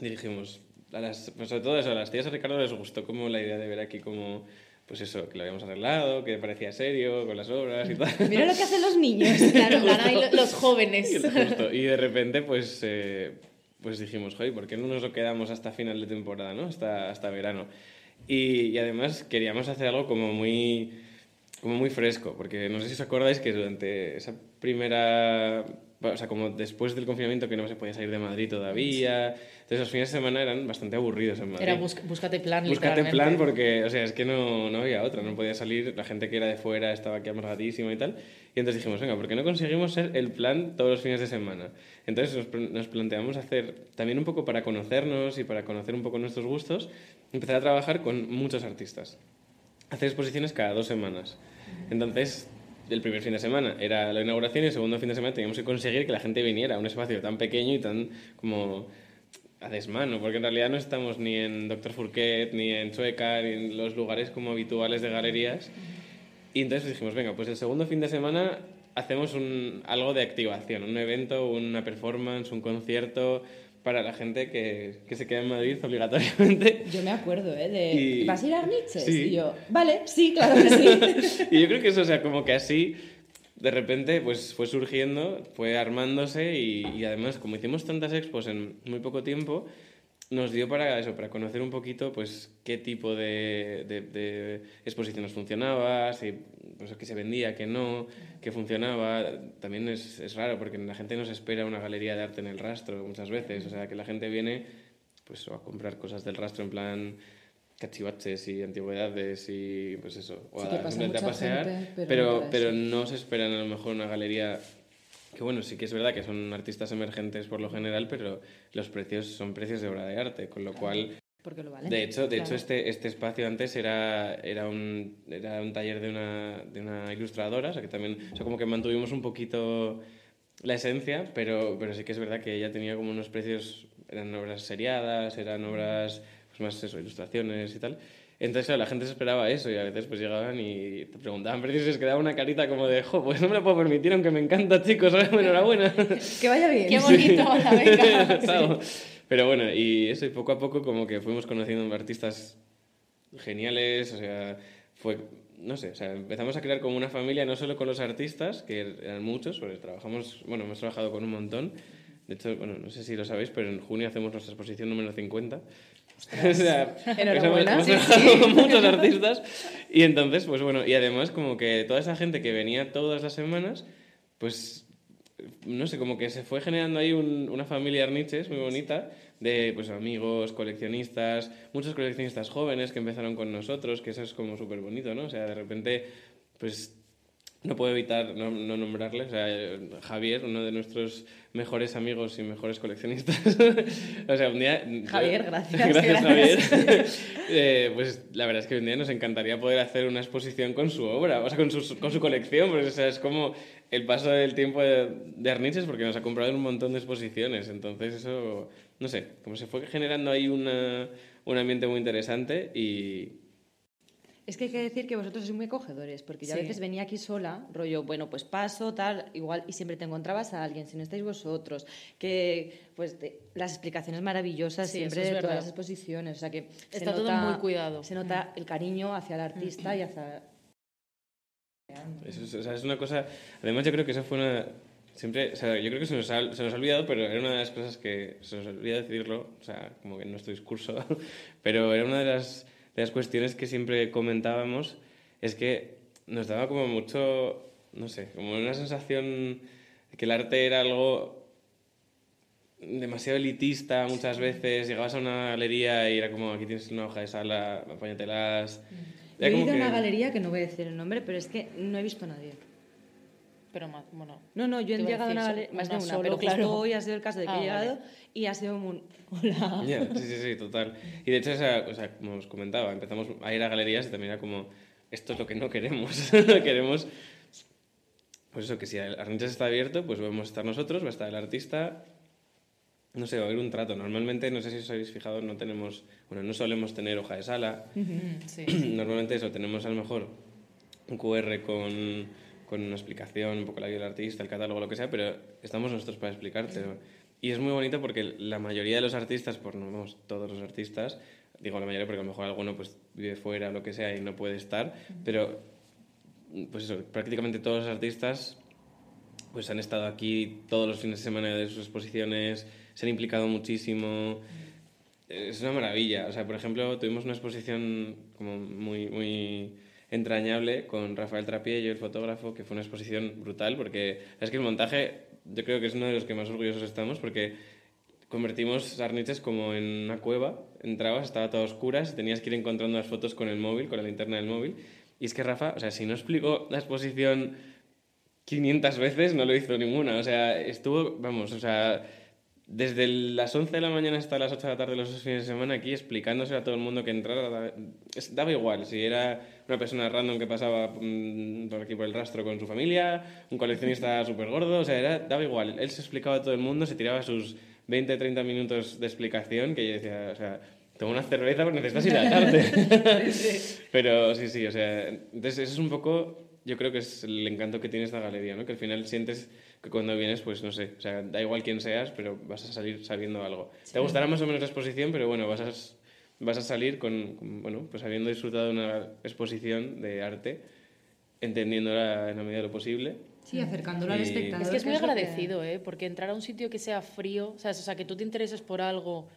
dijimos, a las, pues sobre todo eso, a las tías de Ricardo les gustó como la idea de ver aquí como, pues eso, que lo habíamos arreglado, que parecía serio con las obras y tal. Mira lo que hacen los niños. Claro, lo- los jóvenes. Y, y de repente, pues, eh, pues dijimos, joder, ¿por qué no nos lo quedamos hasta final de temporada, ¿no? Hasta, hasta verano. Y, y además queríamos hacer algo como muy, como muy fresco, porque no sé si os acordáis que durante esa primera o sea, como después del confinamiento que no se podía salir de Madrid todavía. Entonces los fines de semana eran bastante aburridos en Madrid. Era búscate plan, Búscate plan porque, o sea, es que no, no había otra, no podía salir, la gente que era de fuera estaba aquí amargadísima y tal. Y entonces dijimos, venga, ¿por qué no conseguimos ser el plan todos los fines de semana? Entonces nos, nos planteamos hacer, también un poco para conocernos y para conocer un poco nuestros gustos, empezar a trabajar con muchos artistas. Hacer exposiciones cada dos semanas. Entonces el primer fin de semana era la inauguración y el segundo fin de semana teníamos que conseguir que la gente viniera a un espacio tan pequeño y tan como a desmano, porque en realidad no estamos ni en Doctor Fourquet, ni en Chueca, ni en los lugares como habituales de galerías. Y entonces dijimos, venga, pues el segundo fin de semana hacemos un, algo de activación, un evento, una performance, un concierto, para la gente que, que, se queda en Madrid obligatoriamente. Yo me acuerdo, ¿eh? De, ¿Vas a ir a Arniches? Y yo, vale, sí, claro que sí. y yo creo que eso, o sea, como que así, de repente, pues fue surgiendo, fue armándose y, y además, como hicimos tantas expos en muy poco tiempo, nos dio para eso, para conocer un poquito pues qué tipo de, de, exposiciones funcionaba, si pues, qué se vendía, qué no, qué funcionaba. También es, es, raro porque la gente no se espera una galería de arte en el rastro muchas veces, o sea, que la gente viene pues a comprar cosas del rastro en plan cachivaches y antigüedades y pues eso, o a, simplemente a pasear, pero, pero, pero no se esperan a lo mejor una galería que bueno, sí que es verdad que son artistas emergentes por lo general, pero los precios son precios de obra de arte, con lo cual... Porque lo vale. De hecho, de hecho este, este espacio antes era, era, un, era un taller de una, de una ilustradora, o sea que también, o sea, como que mantuvimos un poquito la esencia, pero, pero sí que es verdad que ella tenía como unos precios, eran obras seriadas, eran obras, pues más eso, ilustraciones y tal. Entonces, la gente se esperaba eso y a veces pues llegaban y te preguntaban precios y se quedaba una carita como de, jo, pues no me lo puedo permitir, aunque me encanta, chicos, enhorabuena. que vaya bien. Qué bonito, la venga. Pero bueno, y eso, y poco a poco como que fuimos conociendo artistas geniales, o sea, fue, no sé, o sea, empezamos a crear como una familia, no solo con los artistas, que eran muchos, porque trabajamos, bueno, hemos trabajado con un montón, de hecho, bueno, no sé si lo sabéis, pero en junio hacemos nuestra exposición número 50 o sea, Enhorabuena. Hemos, trabajado con muchos artistas. Y entonces, pues bueno, y además como que toda esa gente que venía todas las semanas, pues no sé, como que se fue generando ahí una familia Arniches muy bonita de pues amigos, coleccionistas, muchos coleccionistas jóvenes que empezaron con nosotros, que eso es como súper bonito, ¿no? O sea, de repente, pues no puedo evitar no, no nombrarle, o sea, Javier, uno de nuestros mejores amigos y mejores coleccionistas. o sea, un día... Javier, gracias. gracias, Javier. eh, pues la verdad es que un día nos encantaría poder hacer una exposición con su obra, o sea, con su, con su colección, porque o sea, es como el paso del tiempo de, de Arniches, porque nos ha comprado un montón de exposiciones, entonces eso, no sé, como se fue generando ahí una, un ambiente muy interesante y es que hay que decir que vosotros sois muy acogedores, porque yo a veces venía aquí sola, rollo, bueno, pues paso, tal, igual, y siempre te encontrabas a alguien, si no estáis vosotros, que, pues, las explicaciones maravillosas siempre de todas las exposiciones, o sea que... Está todo muy cuidado. Se nota el cariño hacia el artista y hacia... Eso es, o sea, es una cosa... Además yo creo que esa fue una... Siempre, o sea, yo creo que se nos, ha, se nos ha olvidado, pero era una de las cosas que se nos olvida decirlo, o sea, como que en nuestro discurso, pero era una de las de las cuestiones que siempre comentábamos es que nos daba como mucho, no sé, como una sensación de que el arte era algo demasiado elitista muchas veces. Llegabas a una galería y era como, aquí tienes una hoja de sala, apáñatelas. Yo he ido a una galería que no voy a decir el nombre, pero es que no he visto a nadie. Pero más, bueno. No, no, yo he llegado a una galería, más de una, pero claro. hoy ha sido el caso de que he ah, llegado y ha sido un... Hola. sí, sí, sí, total. Y de hecho, esa, o sea, como os comentaba, empezamos a ir a galerías y también era como, esto es lo que no queremos. queremos, pues eso, que si el Arniches está abierto, pues vamos a estar nosotros, va a estar el artista, no sé, va a haber un trato. Normalmente, no sé si os habéis fijado, no tenemos, bueno, no solemos tener hoja de sala. sí. Normalmente eso, tenemos a lo mejor un QR con, con una explicación, un poco la vida del artista, el catálogo, lo que sea, pero estamos nosotros para explicarte. Y es muy bonito porque la mayoría de los artistas, por no vamos, todos los artistas, digo la mayoría porque a lo mejor alguno pues vive fuera o lo que sea y no puede estar, pero pues eso, prácticamente todos los artistas pues han estado aquí todos los fines de semana de sus exposiciones, se han implicado muchísimo. Es una maravilla. O sea, por ejemplo, tuvimos una exposición como muy, muy entrañable con Rafael Trapiello, el fotógrafo, que fue una exposición brutal, porque es que el montaje yo creo que es uno de los que más orgullosos estamos, porque convertimos Sarniches como en una cueva, entrabas, estaba todo a oscuras, tenías que ir encontrando las fotos con el móvil, con la linterna del móvil, y es que Rafa, o sea, si no explicó la exposición 500 veces, no lo hizo ninguna, o sea, estuvo, vamos, o sea desde las 11 de la mañana hasta las 8 de la tarde los fines de semana aquí explicándose a todo el mundo que entrara. Daba igual si era una persona random que pasaba mm, por aquí por el rastro con su familia, un coleccionista súper gordo, o sea, era, daba igual. Él se explicaba a todo el mundo, se tiraba sus 20, 30 minutos de explicación que yo decía, o sea, toma una cerveza porque necesitas hidratarte. Pero sí, sí, o sea, entonces eso es un poco, yo creo que es el encanto que tiene esta galería, ¿no? Que al final sientes que cuando vienes, pues no sé, o sea, da igual quién seas, pero vas a salir sabiendo algo. Te gustará más o menos la exposición, pero bueno, vas a, vas a salir con, bueno, pues habiendo disfrutado de una exposición de arte, entendiéndola en la medida de lo posible. Sí, acercándolo al espectador. Es que es muy agradecido, ¿eh? Porque entrar a un sitio que sea frío, ¿sabes? o sea, que tú te intereses por algo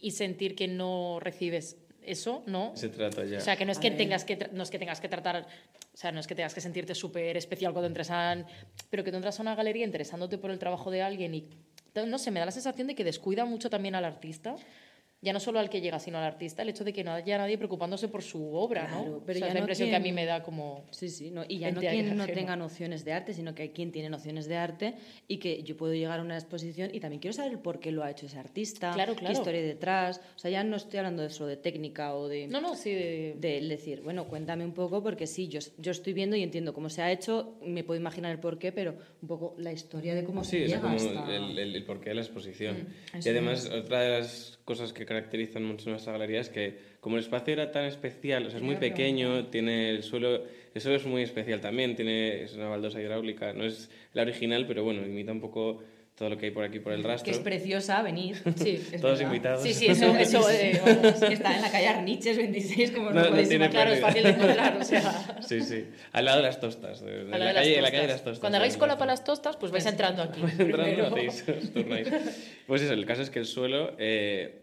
y sentir que no recibes eso, ¿no? Se trata ya. O sea, que no es que, tengas que, no es que tengas que tratar, o sea, no es que tengas que sentirte súper especial cuando entres a... Pero que tú entras a una galería interesándote por el trabajo de alguien y, no sé, me da la sensación de que descuida mucho también al artista ya no solo al que llega, sino al artista, el hecho de que no haya nadie preocupándose por su obra, ¿no? Pero ya es la impresión que a mí me da como... Sí, sí, no, y ya no quien no tenga nociones de arte, sino que hay quien tiene nociones de arte y que yo puedo llegar a una exposición y también quiero saber por qué lo ha hecho ese artista, claro, claro. qué historia hay detrás, o sea, ya no estoy hablando de eso de técnica o de... No, no, sí, de... de decir, bueno, cuéntame un poco, porque sí, yo, yo estoy viendo y entiendo cómo se ha hecho, me puedo imaginar el por qué, pero un poco la historia de cómo sí, se llega como hasta... el, el, el porqué de la exposición. Mm, y además, otra de las cosas que caracterizan mucho nuestra galería es que como el espacio era tan especial, o sea, es muy pequeño, tiene el suelo, el suelo es muy especial también, tiene es una baldosa hidráulica, no es la original, pero bueno, imita un poco todo lo que hay por aquí por el rastro. Que es preciosa, venir. Sí, Todos invitados. Sí, sí, eso, eso eh, está en la calle Arniches 26, como no, no podéis no Claro, es fácil de encontrar, o sea... Sí, sí, al lado de las tostas, de, la, la, calle, la, calle, de las tostas. Cuando hagáis cola para las tostas, pues vais entrando aquí. Vais entrando, hacéis, os turnáis. Pues eso, el caso es que el suelo... Eh,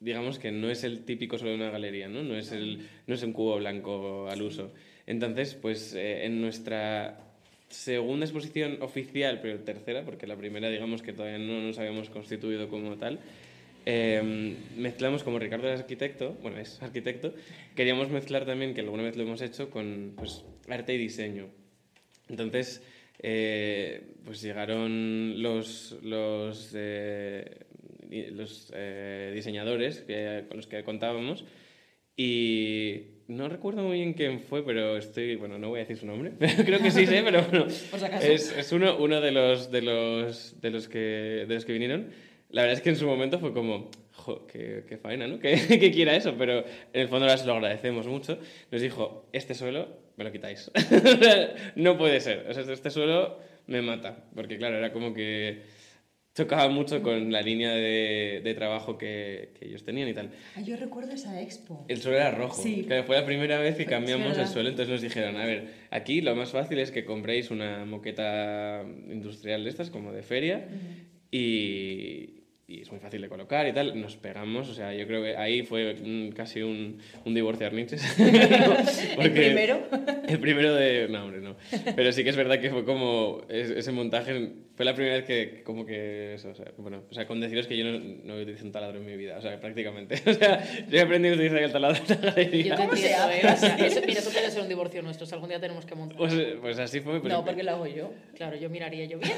digamos que no es el típico suelo de una galería, ¿no? No es, el, no es un cubo blanco al uso. Entonces, pues eh, en nuestra segunda exposición oficial, pero tercera, porque la primera digamos que todavía no nos habíamos constituido como tal, eh, mezclamos como Ricardo es arquitecto, bueno, es arquitecto, queríamos mezclar también, que alguna vez lo hemos hecho, con pues, arte y diseño. Entonces, eh, pues llegaron los, los los eh, diseñadores que, con los que contábamos y no recuerdo muy bien quién fue, pero estoy, bueno, no voy a decir su nombre, pero creo que sí sé, pero bueno, es, es, uno, uno de, los, de, los, de, los que, de los que vinieron. La verdad es que en su momento fue como, jo, qué, qué faena, ¿no? Que, que, quiera eso, pero en el fondo se lo agradecemos mucho. Nos dijo, este suelo me lo quitáis. no puede ser, o sea, este suelo me mata, porque claro, era como que chocaba mucho con la línea de, de trabajo que, que, ellos tenían y tal. Ah, yo recuerdo esa expo. El suelo era rojo. Sí. Que fue la primera vez que cambiamos el suelo, entonces nos dijeron, a ver, aquí lo más fácil es que compréis una moqueta industrial de estas, como de feria, y, y es muy fácil de colocar y tal. Nos pegamos, o sea, yo creo que ahí fue casi un, un divorcio de Arniches. ¿El primero? El primero de... No, hombre, no. Pero sí que es verdad que fue como... Ese montaje fue la primera vez que como que... Eso, o sea, bueno, o sea, con deciros que yo no, no he utilizado un taladro en mi vida, o sea, prácticamente. O sea, yo he aprendido a utilizar el taladro en la galería. ¿Cómo se hace? O sea, eso, mira, eso puede ser un divorcio nuestro, o sea, algún día tenemos que montar. Pues, pues así fue. Pero... No, porque lo hago yo. Claro, yo miraría yo, ¡bien,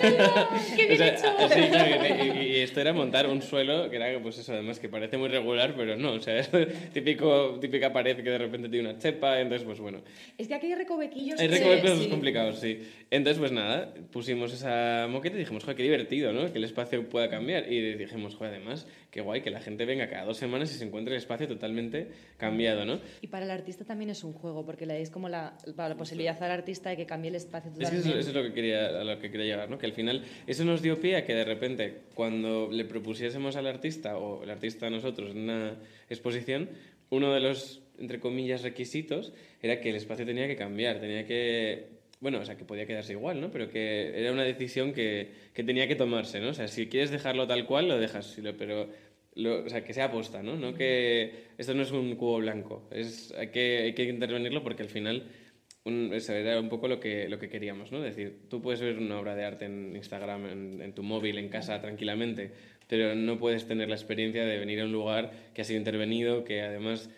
qué bien o sea, hecho! Sí, claro, y, y esto era montar un suelo que era, pues eso, además que parece muy regular, pero no, o sea, es típico, típica pared que de repente tiene una chepa, entonces, pues bueno. Es que aquí hay recovequillos. Hay recovecos sí. complicados, sí. Entonces, pues nada, pusimos esa moqueta y dijimos, joder, qué divertido, ¿no? Que el espacio pueda cambiar. Y dijimos, joder, además, qué guay que la gente venga cada dos semanas y se encuentre el espacio totalmente cambiado, ¿no? Y para el artista también es un juego, porque le dais como la, la posibilidad al artista de que cambie el espacio totalmente. Es que eso, eso, es lo que quería, a lo que quería llegar, ¿no? Que al final eso nos dio pie a que de repente, cuando le propusiésemos al artista, o el artista a nosotros, en una exposición, uno de los, entre comillas, requisitos era que el espacio tenía que cambiar, tenía que bueno, o sea, que podía quedarse igual, ¿no? Pero que era una decisión que, que, tenía que tomarse, ¿no? O sea, si quieres dejarlo tal cual, lo dejas, pero lo, o sea, que sea aposta, ¿no? No que esto no es un cubo blanco, es, hay, que, hay que intervenirlo porque al final un- eso era un poco lo que, lo que queríamos, ¿no? Es decir, tú puedes ver una obra de arte en Instagram, en, en tu móvil, en casa, tranquilamente, pero no puedes tener la experiencia de venir a un lugar que ha sido intervenido, que además,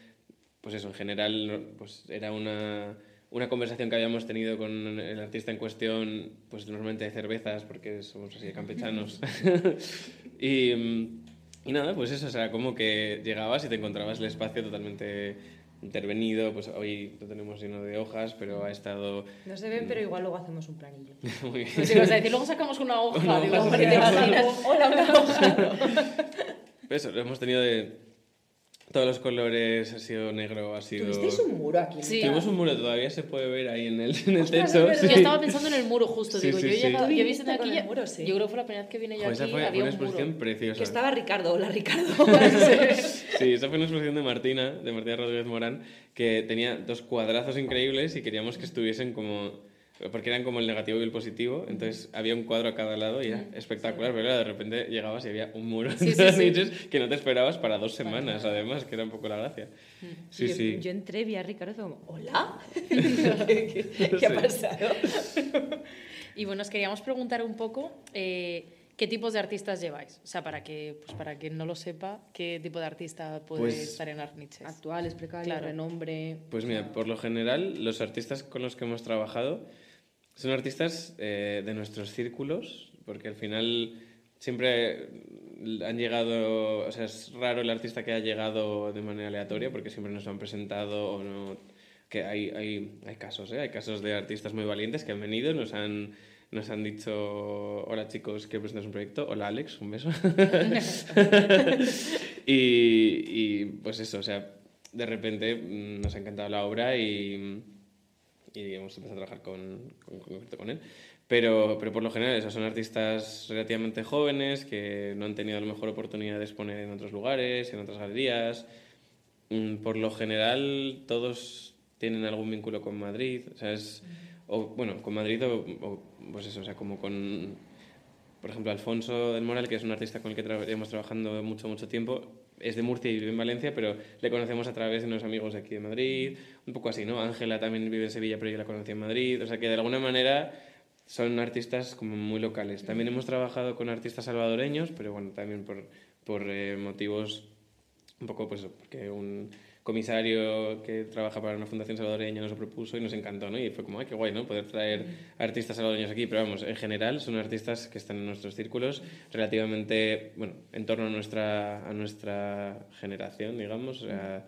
pues eso, en general, pues era una, una conversación que habíamos tenido con el artista en cuestión, pues normalmente de cervezas, porque somos así de campechanos. y, mm, y nada, pues eso, o sea, como que llegabas y te encontrabas el espacio totalmente intervenido, pues hoy lo tenemos lleno de hojas, pero ha estado No se ven, pero igual luego hacemos un planillo. muy bien. No sé, ibas a decir, luego sacamos una hoja. Una digo, hoja, sí, te imaginas, hola, una hoja. Eso, lo hemos tenido de todos los colores, ha sido negro, ha sido... Tuvisteis un muro aquí. Sí. Tuvimos un muro, todavía se puede ver ahí en el, en el Ostras, techo. sí. Yo estaba pensando en el muro justo, Sí, digo, sí, yo he llegado, yo aquí, el muro, sí. yo creo que fue la primera vez que vine yo Jo, esa aquí, fue había una un muro. exposición preciosa. Que estaba Ricardo. Hola, Ricardo. Sí, esa fue una exposición de Martina, de Martina Rodríguez Morán, que tenía dos cuadrazos increíbles y queríamos que estuviesen como... Porque eran como el negativo y el positivo, entonces había un cuadro a cada lado y era espectacular, pero claro, de repente llegabas y había un muro Sí, sí, sí. niches que no te esperabas para dos semanas, además, que era un poco la gracia. Sí, yo, sí. yo entré, vi a Ricardo y fue como, ¿hola? ¿Qué, qué- qué ha Sí. pasado? Y bueno, os queríamos preguntar un poco eh, qué tipos de artistas lleváis. O sea, para que, pues para quien no lo sepa, qué tipo de artista puede Pues- estar en Arniches. Actuales, precarios, Claro. renombre. Pues mira, por lo general, los artistas con los que hemos trabajado son artistas eh, de nuestros círculos, porque al final siempre han llegado, o sea, es raro el artista que ha llegado de manera aleatoria, porque siempre nos han presentado o no. Que hay, hay, hay casos, ¿eh? Hay casos de artistas muy valientes que han venido, nos han, nos han dicho, hola chicos, quiero presentaros un proyecto, hola Alex, un beso. y, y, pues eso, o sea, de repente mm, nos ha encantado la obra y, y hemos empezado a trabajar con, con, con, él. Pero, pero por lo general, esos son artistas relativamente jóvenes que no han tenido a lo mejor oportunidad de exponer en otros lugares, en otras galerías. Mm, Por lo general, todos tienen algún vínculo con Madrid. O sea, es, o, bueno, con Madrid o, o, pues eso, o sea, como con, por ejemplo, Alfonso del Moral, que es un artista con el que llevamos trabajando mucho, mucho tiempo, es de Murcia y vive en Valencia, pero le conocemos a través de unos amigos de aquí de Madrid, un poco así, ¿no? Ángela también vive en Sevilla, pero yo la conocí en Madrid, o sea que de alguna manera son artistas como muy locales. También hemos trabajado con artistas salvadoreños, pero bueno, también por, por eh, motivos un poco, pues, porque un comisario que trabaja para una fundación salvadoreña nos lo propuso y nos encantó, ¿no? Y fue como, ay, qué guay, ¿no? Poder traer artistas salvadoreños aquí, pero vamos, en general son artistas que están en nuestros círculos relativamente, bueno, en torno a nuestra, a nuestra generación, digamos, o sea,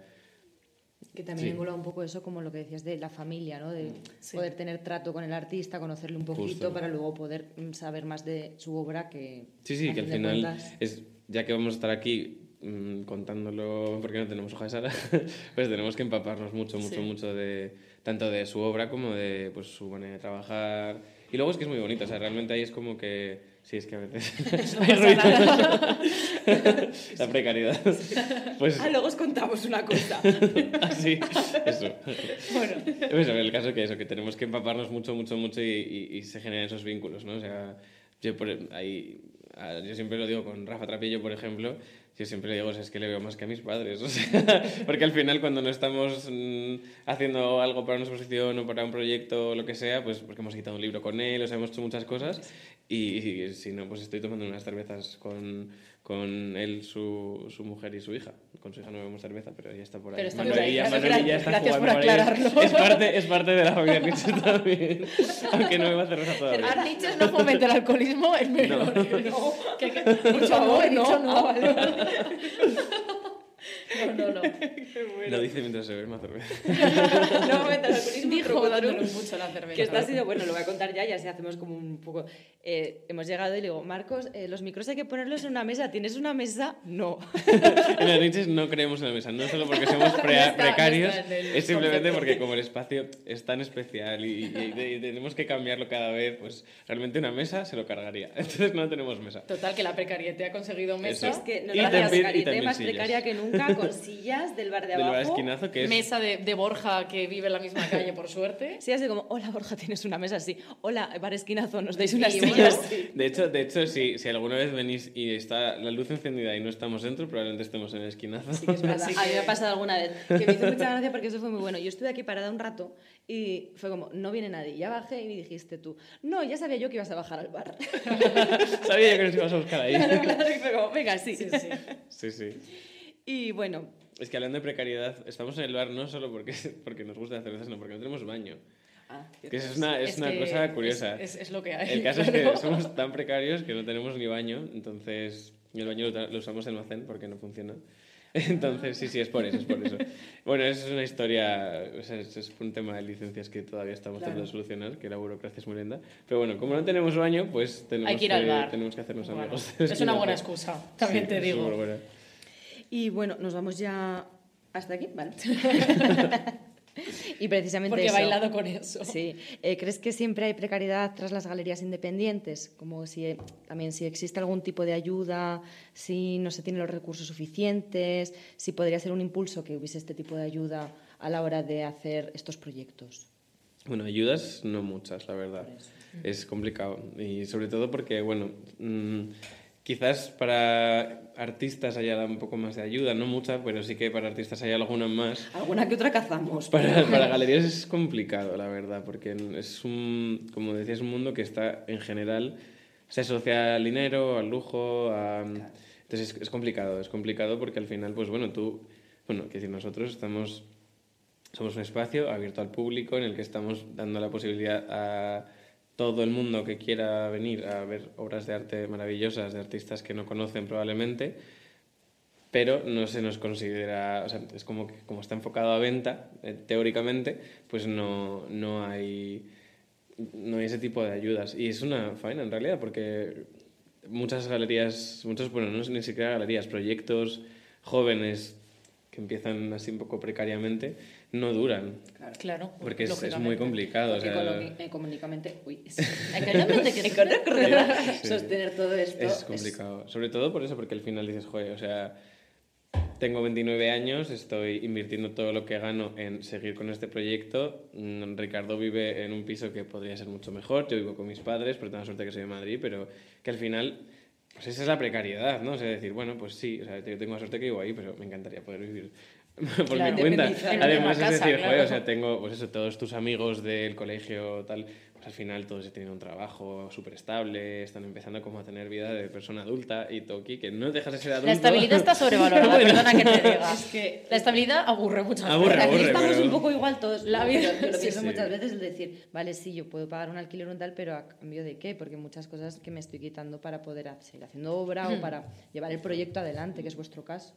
Que también Sí. engloba un poco eso, como lo que decías de la familia, ¿no? De Sí. poder tener trato con el artista, conocerle un poquito Justo. para luego poder mm, saber más de su obra que... Sí, sí, que al final, cuentas- es, ya que vamos a estar aquí mm, contándolo, porque no tenemos hoja de sala, pues tenemos que empaparnos mucho, mucho, Sí. mucho de tanto de su obra como de pues, su manera de trabajar. Y luego es que es muy bonito, o sea, realmente ahí es como que, sí, es que a veces. La precariedad. Pues Ah, luego os contamos una cosa. así, eso. bueno, Pues, ver, el caso es que eso, que tenemos que empaparnos mucho, mucho, mucho y, y- y se generan esos vínculos, ¿no? O sea, yo, por, ahí, yo siempre lo digo con Rafa Trapillo, por ejemplo, yo siempre le digo, es que le veo más que a mis padres, o sea, porque al final cuando no estamos mm, haciendo algo para una exposición o para un proyecto o lo que sea, pues porque hemos quitado un libro con él, o sea, hemos hecho muchas cosas y, y si no, pues estoy tomando unas cervezas con, con él, su, su mujer y su hija. Con su hija no bebemos cerveza, pero ya está por ahí. Pero está por ahí, Manuelilla, gracias, Manuelilla está gracias por aclararlo. Es parte, es parte de la familia Nietzsche también, aunque no beba cerveza todavía. Arniches no fomenta el alcoholismo, es menor. No. Que- que- mucho no, he dicho no. Ah, vale. No, no, no. Lo dice mientras se bebe más cerveza. no pero Dijo mucho la cerveza. Que esto ha sido, bueno, lo voy a contar ya y así hacemos como un poco... eh, hemos llegado y le digo, Marcos, eh, los micros hay que ponerlos en una mesa. ¿Tienes una mesa? No. En las Nietzsche no creemos en la mesa, no solo porque somos pre- No está- no precarios, es simplemente concepto. porque como el espacio es tan especial y, y- y tenemos que cambiarlo cada vez, pues realmente una mesa se lo cargaría. Entonces no tenemos mesa. Total, que la precariedad ha conseguido mesa. Eso. Es que nos Y y también más sillas. precaria que nunca, con sillas del bar de Del bar abajo. esquinazo que es... Mesa de, de Borja, que vive en la misma calle, por suerte. Sí, así como, hola Borja, tienes una mesa así. Hola, bar esquinazo, nos dais unas Sí, sillas. bueno. De hecho, de hecho si, si alguna vez venís y está la luz encendida y no estamos dentro, probablemente estemos en el esquinazo. Sí, que es verdad. Así A mí me que- ha pasado alguna vez. Que me hizo mucha gracia porque eso fue muy bueno. Yo estuve aquí parada un rato y fue como, no viene nadie. Ya bajé y me dijiste tú, no, ya sabía yo que ibas a bajar al bar. Sabía yo que nos ibas a buscar ahí. claro, claro, y fue como, venga, sí. Sí, sí. Sí, sí. Y bueno, Es que hablando de precariedad, estamos en el bar no solo porque, porque nos gusta la cerveza, sino porque no tenemos baño. ah, Que es una, es una que cosa curiosa. Es, lo que hay. El caso es que somos tan precarios que no tenemos ni baño, entonces el baño lo, lo usamos en almacén porque no funciona. Entonces, sí, sí, es por eso, es por eso. Bueno, eso es una historia, o sea, es, un tema de licencias que todavía estamos Claro. tratando de solucionar, que la burocracia es muy lenta. Pero bueno, como no tenemos baño, pues tenemos, Hay que ir al bar. tenemos que hacernos Bueno, amigos. es una buena excusa, también Sí, te es digo. Y bueno, nos vamos ya hasta aquí, ¿vale? y precisamente Porque he eso. bailado con eso. Sí. Eh, ¿Crees que siempre hay precariedad tras las galerías independientes? Como si eh, también si existe algún tipo de ayuda, si no se tienen los recursos suficientes, si podría ser un impulso que hubiese este tipo de ayuda a la hora de hacer estos proyectos. Bueno, ayudas no muchas, la verdad. Es complicado. Y sobre todo porque, bueno, mm, quizás para artistas haya un poco más de ayuda, no mucha, pero sí que para artistas hay alguna más. Alguna que otra cazamos. Para, para galerías es complicado, la verdad, porque es un, como decía, es un mundo que está en general, se asocia al dinero, al lujo, a... Entonces es, es complicado, es complicado porque al final, pues bueno, tú, bueno, que decir, nosotros estamos, somos un espacio abierto al público en el que estamos dando la posibilidad a todo el mundo que quiera venir a ver obras de arte maravillosas de artistas que no conocen probablemente, pero no se nos considera, es como como está enfocado a venta, eh, teóricamente, pues no, no, hay, no hay ese tipo de ayudas. Y es una faena en realidad, porque muchas galerías, muchos, bueno, no ni siquiera galerías, proyectos jóvenes que empiezan así un poco precariamente, no duran, Claro. porque es, es muy complicado. o sea, económicamente, uy, Económicamente que- Sí. sostener todo esto Es complicado. Sobre todo por eso, porque al final dices, joder, o sea, tengo 29 años, estoy invirtiendo todo lo que gano en seguir con este proyecto. Mm, Ricardo vive en un piso que podría ser mucho mejor. Yo vivo con mis padres, pero tengo la suerte que soy de Madrid, pero que al final, pues esa es la precariedad, ¿no? O sea, decir, bueno, pues sí, o sea, yo tengo la suerte que vivo ahí, pero me encantaría poder vivir por Claro, mi cuenta. Además, es casa, decir, joder, claro. o sea, tengo, pues eso, todos tus amigos del colegio, tal, pues al final todos tienen un trabajo súper estable, están empezando como a tener vida de persona adulta y aquí, que no dejas de ser adulto. La estabilidad está sobrevalorada, Bueno. perdona que te diga. Es que- La estabilidad aburre muchas Aburre, veces. Aquí estamos pero- un poco igual todos. La vida- Pero lo sí, pienso sí. muchas veces el decir, vale, sí, yo puedo pagar un alquiler un tal, pero a cambio de qué? Porque muchas cosas que me estoy quitando para poder seguir haciendo obra o para llevar el proyecto adelante, que es vuestro caso.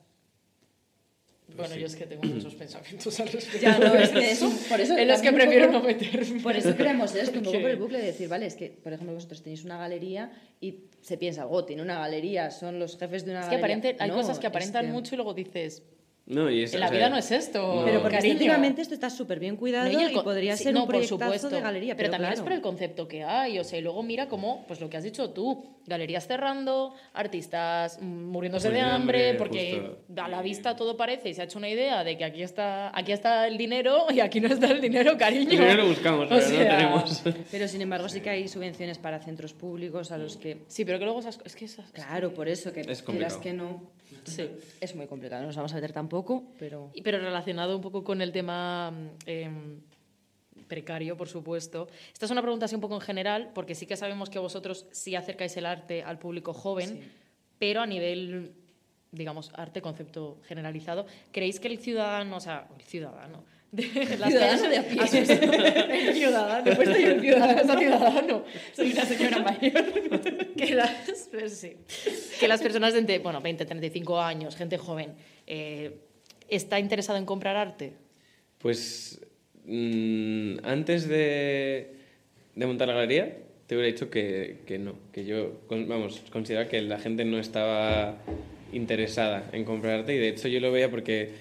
Bueno, sí. yo es que tengo muchos pensamientos al respecto. Ya, no, es que es un- por eso en los que prefiero poco- no meterme. Por eso creamos esto, un poco por el bucle de decir, vale, es que, por ejemplo, vosotros tenéis una galería y se piensa, oh, tiene una galería, son los jefes de una Es que galería. aparente- hay No, cosas que aparentan mucho y luego dices, No, y es, en o la sea, vida no es esto. no. Pero porque cariño. estéticamente esto está súper bien cuidado No, y, podría sí, ser no, un por proyectazo supuesto, de galería. Pero, también es por el concepto que hay. O sea, y luego mira cómo, pues lo que has dicho tú, galerías cerrando, artistas mm, muriéndose de de hambre, hambre, porque justo. a la vista todo parece y se ha hecho una idea de que aquí está, aquí está el dinero y aquí no está el dinero, cariño. El dinero lo buscamos, O pero no lo sea, tenemos. Pero sin embargo sí que hay subvenciones para centros públicos a los que... Sí, pero que luego esas, es que esas, Claro, por eso que Es que no... Sí. Es muy complicado, no nos vamos a meter tampoco, pero... Y- Pero relacionado un poco con el tema mm, em, precario, por supuesto. Esta es una pregunta así un poco en general, porque sí que sabemos que vosotros sí acercáis el arte al público joven, pero a nivel, digamos, arte, concepto generalizado, ¿creéis que el ciudadano, o sea, el ciudadano, de las Ciudadano de a pie. El ciudadano, pues soy un ciudadano, ciudadano, soy una señora mayor. que, las, pues sí, que las personas de entre, bueno, 20, 35 años, gente joven, eh, ¿está interesado en comprar arte? Pues mm, antes de, montar la galería, te hubiera dicho que, que no, que yo, vamos, consideraba que la gente no estaba interesada en comprar arte y de hecho yo lo veía porque,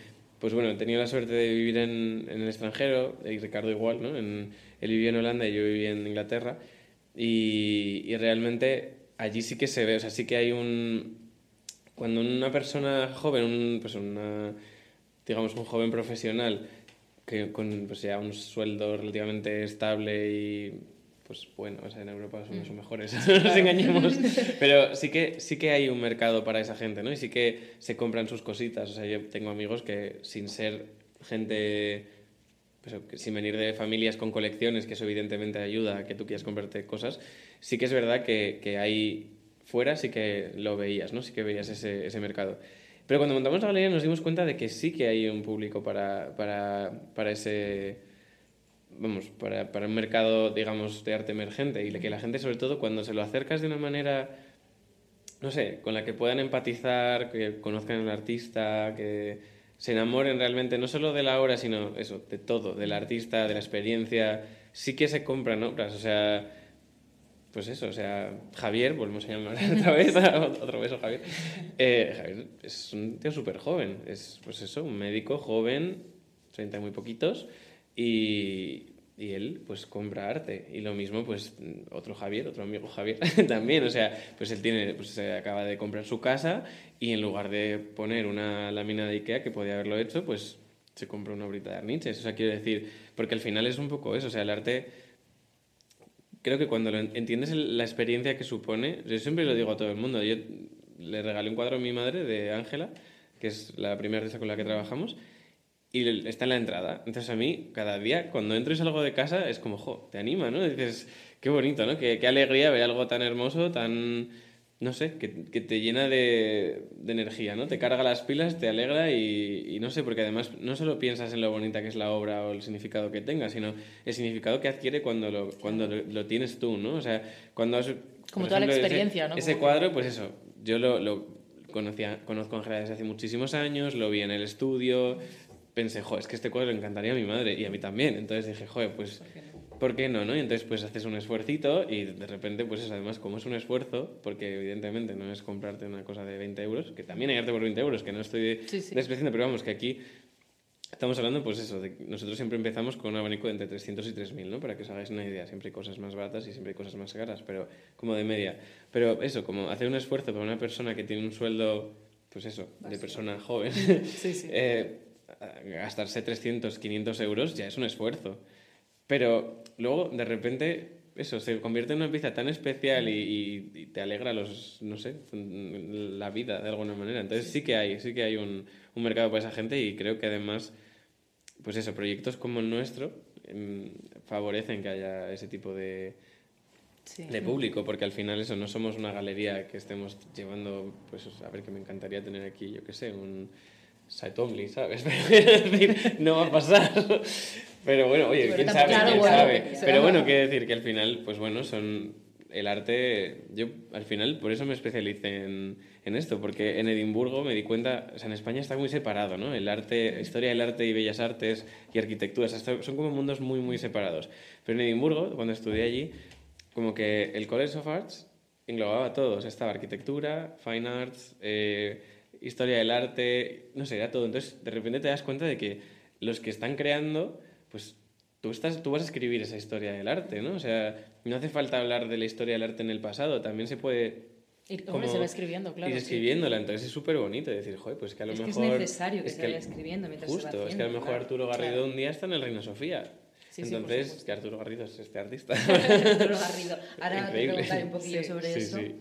pues bueno, he tenido la suerte de vivir en, en el extranjero, y Ricardo igual, ¿no? En, él vivía en Holanda y yo vivía en Inglaterra y, y realmente allí sí que se ve, o sea, sí que hay un... Cuando una persona joven, un, pues una, digamos un joven profesional, que con pues, ya un sueldo relativamente estable y pues bueno, o sea, en Europa son mucho mejores, no nos engañemos, pero sí que, sí que hay un mercado para esa gente, ¿no? Y sí que se compran sus cositas, o sea, yo tengo amigos que sin ser gente, pues, sin venir de familias con colecciones, que eso evidentemente ayuda a que tú quieras comprarte cosas, sí que es verdad que, que hay fuera, sí que lo veías, ¿no? Sí que veías ese, ese mercado. Pero cuando montamos la galería nos dimos cuenta de que sí que hay un público para, para, para ese vamos, para, para, un mercado, digamos, de arte emergente y que la gente, sobre todo, cuando se lo acercas de una manera, no sé, con la que puedan empatizar, que conozcan al artista, que se enamoren realmente no solo de la obra, sino eso, de todo, del artista, de la experiencia, sí que se compran obras, o sea, pues eso, o sea, Javier, volvemos a llamar otra vez, otro beso Javier. Eh, Javier es un tío súper joven, es pues eso, un médico joven, 30 muy poquitos, y, y, él pues compra arte. Y lo mismo, pues otro Javier, otro amigo Javier también, o sea, pues él tiene, pues se acaba de comprar su casa y en lugar de poner una lámina de Ikea que podía haberlo hecho, pues se compra una obrita de Arniches. O sea, quiero decir, porque al final es un poco eso, o sea, el arte creo que cuando lo entiendes la experiencia que supone, yo siempre lo digo a todo el mundo, yo le regalé un cuadro a mi madre de Ángela, que es la primera artista con la que trabajamos, y está en la entrada. Entonces a mí, cada día, cuando entro y salgo de casa, es como, jo, te anima, ¿no? dices, qué bonito, ¿no? Qué, qué alegría ver algo tan hermoso, tan no sé, que, que te llena de, de, energía, ¿no? Te carga las pilas, te alegra y, y, no sé, porque además no solo piensas en lo bonita que es la obra o el significado que tenga, sino el significado que adquiere cuando lo, cuando lo, lo tienes tú, ¿no? O sea, cuando... Has, Como toda ejemplo, la experiencia, ese, ¿no? Ese cuadro, pues eso, yo lo, lo conocía, conozco a Ángela desde hace muchísimos años, lo vi en el estudio, pensé, jo, es que este cuadro le encantaría a mi madre y a mí también. Entonces dije, joder, pues ¿por qué no, no? Y entonces pues haces un esfuercito y de repente pues es además como es un esfuerzo, porque evidentemente no es comprarte una cosa de 20 euros, que también hay arte por 20 euros, que no estoy sí, sí. despreciando, pero vamos, que aquí estamos hablando pues eso, de, nosotros siempre empezamos con un abanico de entre 300 y 3000, ¿no? Para que os hagáis una idea, siempre hay cosas más baratas y siempre hay cosas más caras, pero como de media. Pero eso, como hacer un esfuerzo para una persona que tiene un sueldo, pues eso, de persona joven, sí. eh, gastarse 300, 500 euros ya es un esfuerzo. Pero luego, de repente, eso, se convierte en una pieza tan especial y, te alegra los, no sé, la vida de alguna manera. Entonces sí que hay, sí que hay un, un mercado para esa gente y creo que además, pues eso, proyectos como el nuestro eh, favorecen que haya ese tipo de, sí. de público, porque al final eso, no somos una galería que estemos llevando, pues a ver, que me encantaría tener aquí, yo qué sé, un site only, ¿sabes? No va a pasar. Pero bueno, oye, quién sabe, claro, quién bueno, sabe. Pero bueno, quiero decir que al final, pues bueno, son el arte. Yo al final por eso me especialicé en, en esto, porque en Edimburgo me di cuenta, o sea, en España está muy separado, ¿no? El arte, historia del arte y bellas artes y arquitectura, o sea, son como mundos muy, muy separados. Pero en Edimburgo, cuando estudié allí, como que el College of Arts englobaba todo, o sea, estaba arquitectura, fine arts, eh, historia del arte, no sé, era todo. Entonces, de repente te das cuenta de que los que están creando pues tú, estás, tú vas a escribir esa historia del arte, ¿no? O sea, no hace falta hablar de la historia del arte en el pasado, también se puede... Ir, hombre, se va escribiendo, claro. Ir escribiéndola, sí. entonces es súper bonito decir, joder, pues que a lo es mejor... Que es necesario que es se vaya escribiendo mientras justo, se va haciendo, es que a lo mejor claro. Arturo Garrido claro. un día está en el Reina Sofía. Sí, Entonces, sí, que Arturo Garrido es este artista. Arturo Garrido. Ahora te Increíble. preguntaré un poquillo sobre sí, eso. sí.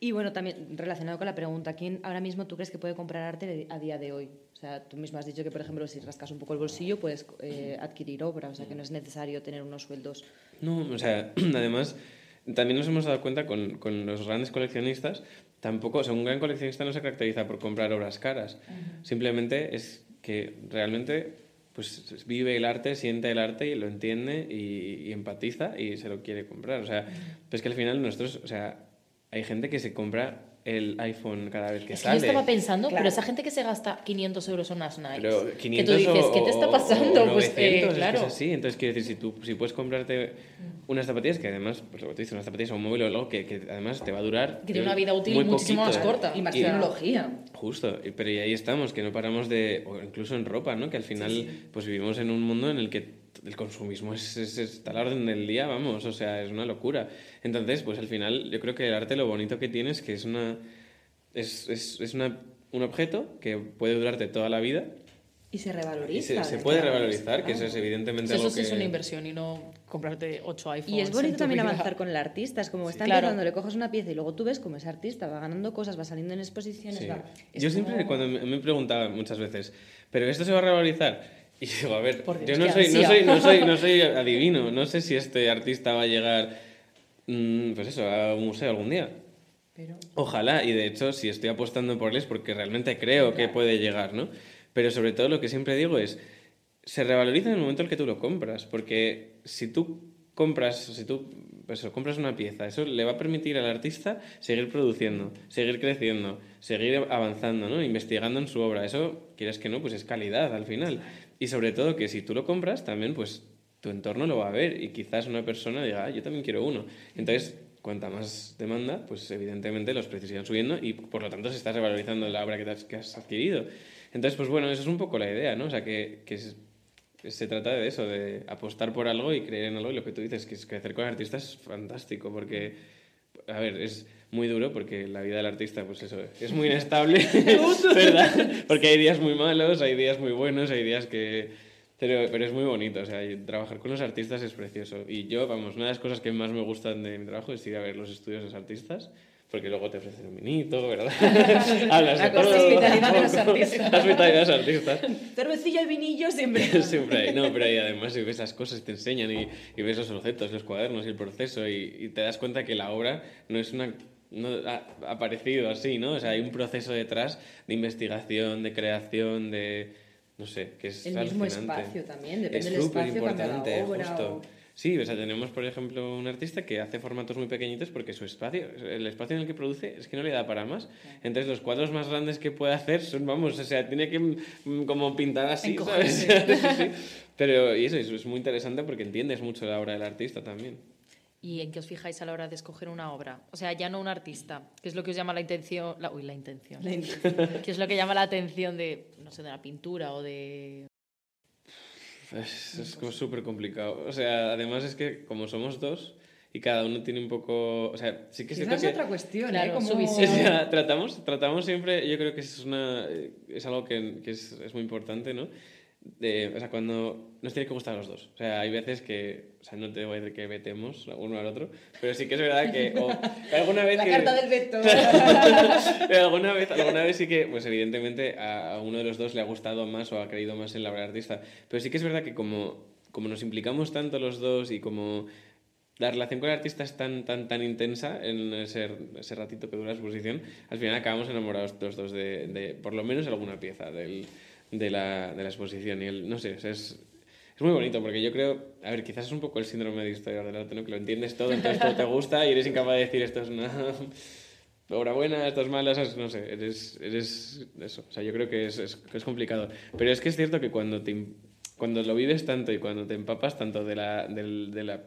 Y bueno, también relacionado con la pregunta, ¿quién ahora mismo tú crees que puede comprar arte a día de hoy? O sea, tú mismo has dicho que, por ejemplo, si rascas un poco el bolsillo, puedes eh, adquirir obra, o sea, que no es necesario tener unos sueldos. No, o sea, además, también nos hemos dado cuenta con, con los grandes coleccionistas, tampoco, o sea, un gran coleccionista no se caracteriza por comprar obras caras, simplemente es que realmente pues vive el arte, siente el arte y lo entiende y, y empatiza y se lo quiere comprar. O sea, pues que al final nosotros, o sea, hay gente que se compra el iPhone cada vez que es sale. Que yo estaba pensando, Claro. pero esa gente que se gasta 500 euros en unas Nike, Pero que 500 tú dices, o- ¿qué te está pasando? o pues 900, eh, es que claro. es así. Entonces, quiero decir, si tú si puedes comprarte unas zapatillas que además, pues lo que tú dices, unas zapatillas o un móvil o algo que, que además te va a durar. Que tiene una vida útil muy muchísimo poquito, más corta. Y más Y- tecnología. Justo, pero y ahí estamos, que no paramos de, o incluso en ropa, ¿no? Que al final, pues vivimos en un mundo en el que el consumismo es, es- está a la orden del día, vamos, o sea, es una locura. Entonces, pues al final, yo creo que el arte lo bonito que tiene es que es una, es, es, es una, un objeto que puede durarte toda la vida Y se Y revaloriza. se, se de puede revalorizar, que eso es evidentemente Eso algo sí es una inversión y no comprarte 8 iPhones. Y es bonito también vida. avanzar con el artista, es como está Claro. empezando, le coges una pieza y luego tú ves cómo ese artista va ganando cosas, va saliendo en exposiciones, Sí. va... es Yo siempre, como- cuando me, me preguntaban muchas veces, ¿pero esto se va a revalorizar? Y digo, a ver, Dios, yo no soy, no, ansia. soy, no, soy, no soy adivino, no sé si este artista va a llegar, mm, pues eso, a un museo algún día. Pero... Ojalá, y de hecho, si estoy apostando por él es porque realmente creo que puede llegar, ¿no? Pero sobre todo lo que siempre digo es, se revaloriza en el momento en el que tú lo compras, porque si tú compras, si tú pues, eso, compras una pieza, eso le va a permitir al artista seguir produciendo, seguir creciendo, seguir avanzando, ¿no? Investigando en su obra. Eso, quieras que no, pues es calidad al final. Y sobre todo que si tú lo compras, también pues tu entorno lo va a ver y quizás una persona diga, ah, yo también quiero uno. Entonces, cuanta más demanda, pues evidentemente los precios irán subiendo y por lo tanto se está revalorizando la obra que, has, que has adquirido. Entonces, pues bueno, eso es un poco la idea, ¿no? O sea, que, que que se trata de eso, de apostar por algo y creer en algo y lo que tú dices, que es crecer con artistas es fantástico porque, a ver, es muy duro porque la vida del artista, pues eso, es muy inestable, ¿verdad? Porque hay días muy malos, hay días muy buenos, hay días que... Pero, pero es muy bonito, o sea, y trabajar con los artistas es precioso. Y yo, vamos, una de las cosas que más me gustan de mi trabajo es ir a ver los estudios de los artistas, porque luego te ofrecen un vinito, ¿verdad? Hablas de La cosa todo. hospitalidad de los artistas. La hospitalidad de los artistas. Cervecilla y vinillo siempre. Siempre hay, no, pero ahí además si ves las cosas y te enseñan y, y ves los objetos, los cuadernos y el proceso y, y te das cuenta que la obra no es una no ha aparecido así, ¿no? O sea, hay un proceso detrás de investigación, de creación, de no sé, que es El mismo espacio también, depende es del espacio, la importante, obra justo. o- Sí, o sea, tenemos, por ejemplo, un artista que hace formatos muy pequeñitos porque su espacio, el espacio en el que produce, es que no le da para más. Entonces, los cuadros más grandes que puede hacer son, vamos, o sea, tiene que mm, como pintar así, ¿sabes? Sí, sí. Pero y eso es muy interesante porque entiendes mucho la obra del artista también. ¿Y en qué os fijáis a la hora de escoger una obra? O sea, ya no un artista. ¿Qué es lo que os llama la intención? La, uy, la intención. La ¿Qué es lo que llama la atención de, no sé, de la pintura o de... Es, es como súper complicado. O sea, además es que como somos dos y cada uno tiene un poco... O sea, sí que es cierto que... otra cuestión, Claro, ¿eh? Como... su O visión. sea, tratamos, tratamos siempre, yo creo que es, una, es algo que, que es, es muy importante, ¿no? De, o sea, cuando nos tiene que gustar a los dos. O sea, hay veces que, o sea, no te voy a decir que vetemos uno al otro, pero sí que es verdad que, o, que alguna vez La que... carta del veto. Pero alguna vez, alguna vez sí que, pues evidentemente a, a uno de los dos le ha gustado más o ha creído más en la obra artista. Pero sí que es verdad que como, como nos implicamos tanto los dos y como la relación con el artista es tan, tan, tan intensa en ese, ese ratito que dura la exposición, al final acabamos enamorados los dos de, de por lo menos alguna pieza del, de, la, de la exposición. Y el, no sé, es, es muy bonito porque yo creo, a ver, quizás es un poco el síndrome de historia del arte, ¿no? Que lo entiendes todo, entonces todo te gusta y eres incapaz de decir esto es una obra buena, esto es mala, no sé, eres, eres eso. O sea, yo creo que es, es, es complicado. Pero es que es cierto que cuando, te, cuando lo vives tanto y cuando te empapas tanto de la, del- de la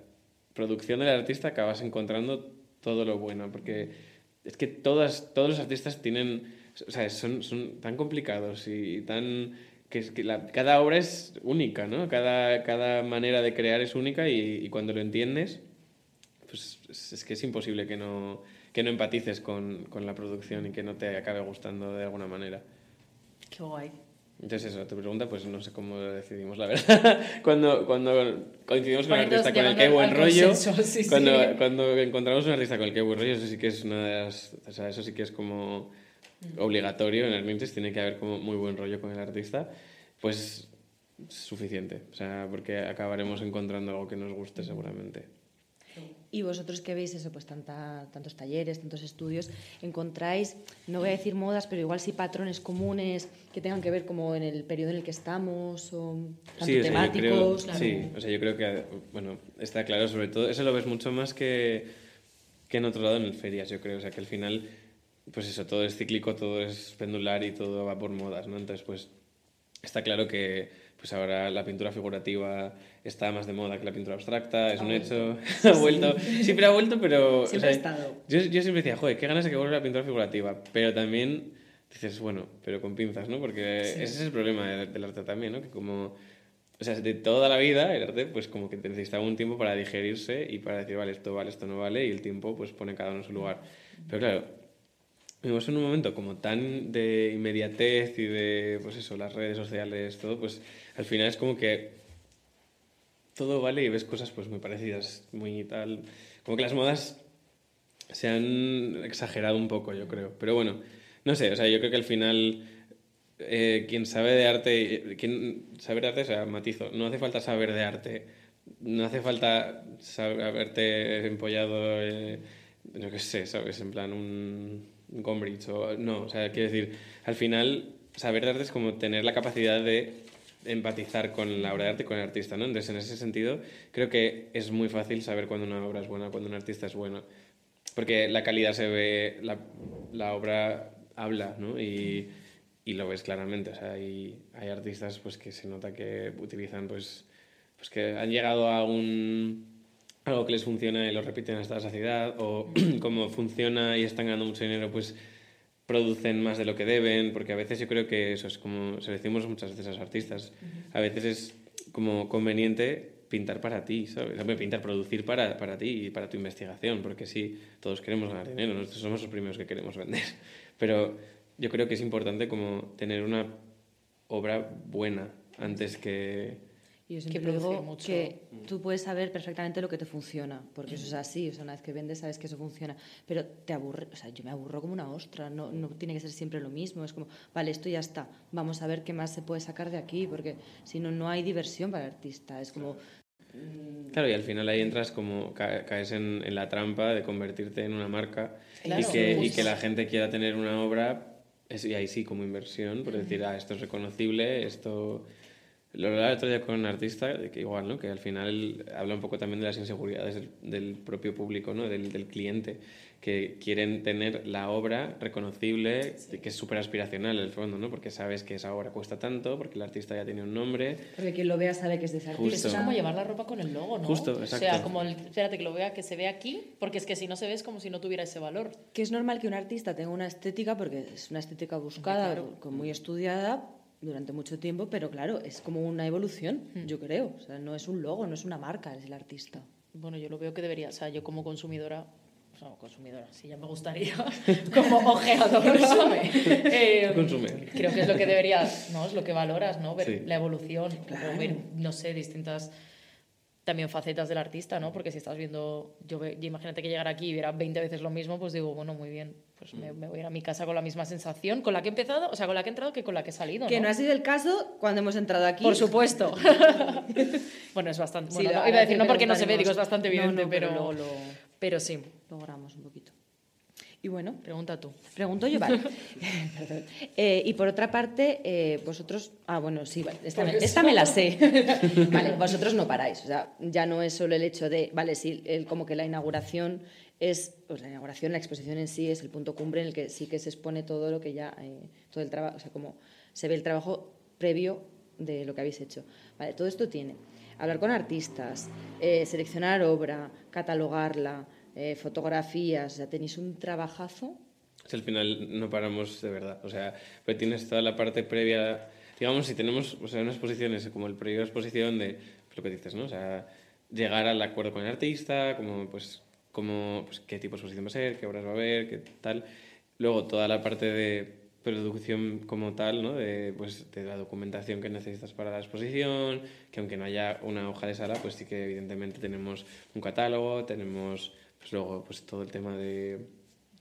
producción del artista, acabas encontrando todo lo bueno. Porque es que todas, todos los artistas tienen, o sea, son, son tan complicados y tan que, es que la- cada obra es única, ¿no? Cada, cada manera de crear es única y, y cuando lo entiendes, pues es, que es imposible que no, que no empatices con, con la producción y que no te acabe gustando de alguna manera. Qué guay. Entonces eso, tu pregunta, pues no sé cómo lo decidimos, la verdad. cuando, cuando coincidimos con un artista con el que hay buen rollo, sí, sí. cuando, cuando encontramos un artista con el que hay buen rollo, eso sí que es una de las... O sea, eso sí que es como obligatorio en el Mintes, tiene que haber como muy buen rollo con el artista, pues es suficiente. O sea, porque acabaremos encontrando algo que nos guste seguramente. Y vosotros que veis eso, pues tanta, tantos talleres, tantos estudios, encontráis, no voy a decir modas, pero igual sí patrones comunes que tengan que ver como en el periodo en el que estamos, o tanto Sí, o sea, yo creo, temáticos. como- sí, o sea, yo creo que, bueno, está claro, sobre todo, eso lo ves mucho más que, que en otro lado en el ferias, yo creo, o sea, que al final, pues eso, todo es cíclico, todo es pendular y todo va por modas, ¿no? Entonces, pues, está claro que, pues ahora la pintura figurativa está más de moda que la pintura abstracta, es Ha un vuelto. hecho, ha vuelto, siempre ha vuelto, pero... o Siempre sea, ha estado. Yo, yo siempre decía, joder, qué ganas de que vuelva la pintura figurativa, pero también dices, bueno, pero con pinzas, ¿no? Porque ese es el problema del, del arte también, ¿no? Que como, o sea, de toda la vida el arte, pues como que necesitaba un tiempo para digerirse y para decir, vale, esto vale, esto no vale, y el tiempo pues pone cada uno en su lugar. Pero claro, vivimos en un momento como tan de inmediatez y de, pues eso, las redes sociales, todo, pues al final es como que todo vale y ves cosas pues muy parecidas, muy tal, como que las modas se han exagerado un poco, yo creo. Pero bueno, no sé, o sea, yo creo que al final eh, quien sabe de arte, quien sabe de arte, o sea, matizo, no hace falta saber de arte, no hace falta saber, haberte empollado, eh, no qué sé, ¿sabes? En plan un Gombrich o no, o sea, quiero decir, al final saber de arte es como tener la capacidad de empatizar con la obra de arte con el artista, ¿no? Entonces, en ese sentido, creo que es muy fácil saber cuando una obra es buena, cuando un artista es bueno. Porque la calidad se ve, la, la obra habla, ¿no? Y, y, lo ves claramente. O sea, hay, hay artistas pues, que se nota que utilizan, pues, pues que han llegado a un algo que les funciona y lo repiten hasta la saciedad, o como funciona y están ganando mucho dinero, pues producen más de lo que deben, porque a veces yo creo que eso es como, se lo decimos muchas veces a los artistas, a veces es como conveniente pintar para ti, ¿sabes? Pintar, producir para, para ti y para tu investigación, porque sí, todos queremos ganar dinero, nosotros somos los primeros que queremos vender, pero yo creo que es importante como tener una obra buena antes que y yo siempre digo mucho. que tú puedes saber perfectamente lo que te funciona, porque eso es así, o sea, una vez que vendes sabes que eso funciona, pero te aburre, o sea, yo me aburro como una ostra, no, no tiene que ser siempre lo mismo, es como, vale, esto ya está, vamos a ver qué más se puede sacar de aquí, porque si no, no hay diversión para el artista, es como... Mm, claro, y al final ahí entras como, caes en, en la trampa de convertirte en una marca y, que, y que la gente quiera tener una obra, y ahí sí como inversión, por decir, ah, esto es reconocible, esto lo hablaba el otro día con un artista, que igual, ¿no? que al final habla un poco también de las inseguridades del, propio público, ¿no? del, del, cliente, que quieren tener la obra reconocible, que es súper aspiracional en el fondo, ¿no? porque sabes que esa obra cuesta tanto, porque el artista ya tiene un nombre. Porque quien lo vea sabe que es de ese artista. Es como llevar la ropa con el logo, ¿no? Justo, exacto. O sea, como, el, espérate, que lo vea, que se vea aquí, porque es que si no se ve es como si no tuviera ese valor. Que es normal que un artista tenga una estética, porque es una estética buscada, muy estudiada, durante mucho tiempo, pero claro, es como una evolución, hmm. yo creo. O sea, no es un logo, no es una marca, es el artista. Bueno, yo lo veo que debería, o sea, yo como consumidora, o sea, consumidora, sí, ya me gustaría, como ojeador, Consume. eh, creo que es lo que deberías, ¿no? Es lo que valoras, ¿no? Ver la evolución, ver, no sé, distintas también facetas del artista, ¿no? Porque si estás viendo, yo, imagínate que llegara aquí y viera 20 veces lo mismo, pues digo, bueno, muy bien, pues me, voy a ir a mi casa con la misma sensación, con la que he empezado, o sea, con la que he entrado que con la que he salido. Que no ha sido el caso cuando hemos entrado aquí. Por supuesto. bueno, es bastante. Bueno, iba a decir, no porque no se ve, digo, es bastante evidente, pero, lo, pero sí. Logramos un poquito. Y bueno, pregunta tú. Pregunto yo, vale. eh, y por otra parte, eh, vosotros. Ah, bueno, sí, vale, esta, me, esta me, la sé. vale, vosotros no paráis. O sea, ya no es solo el hecho de. Vale, sí, el, como que la inauguración es. Pues la inauguración, la exposición en sí es el punto cumbre en el que sí que se expone todo lo que ya. Eh, todo el trabajo. O sea, como se ve el trabajo previo de lo que habéis hecho. Vale, todo esto tiene. Hablar con artistas, eh, seleccionar obra, catalogarla eh, fotografías, sea, tenéis un trabajazo. Si al final no paramos de verdad, o sea, pues tienes toda la parte previa, digamos, si tenemos o sea, una exposición, es como el previo exposición de lo que dices, ¿no? O sea, llegar al acuerdo con el artista, como, pues, como, pues, qué tipo de exposición va a ser, qué obras va a haber, qué tal. Luego toda la parte de producción como tal, ¿no? de, pues, de la documentación que necesitas para la exposición, que aunque no haya una hoja de sala, pues sí que evidentemente tenemos un catálogo, tenemos pues luego, pues todo el tema de,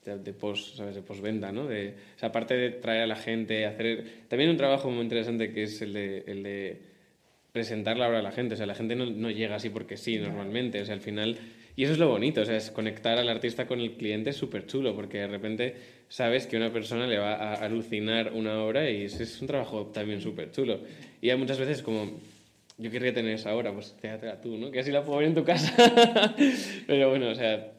de, post, ¿sabes? De postventa, ¿no? De, o sea, aparte de traer a la gente, hacer... También un trabajo muy interesante que es el de, el de presentar la obra a la gente. O sea, la gente no, no llega así porque sí, normalmente. O sea, al final... Y eso es lo bonito, o sea, es conectar al artista con el cliente es súper chulo, porque de repente sabes que una persona le va a alucinar una obra y es, es un trabajo también súper chulo. Y hay muchas veces como yo querría tener esa hora, pues quédatela tú, ¿no? Que así la puedo ver en tu casa. Pero bueno, o sea,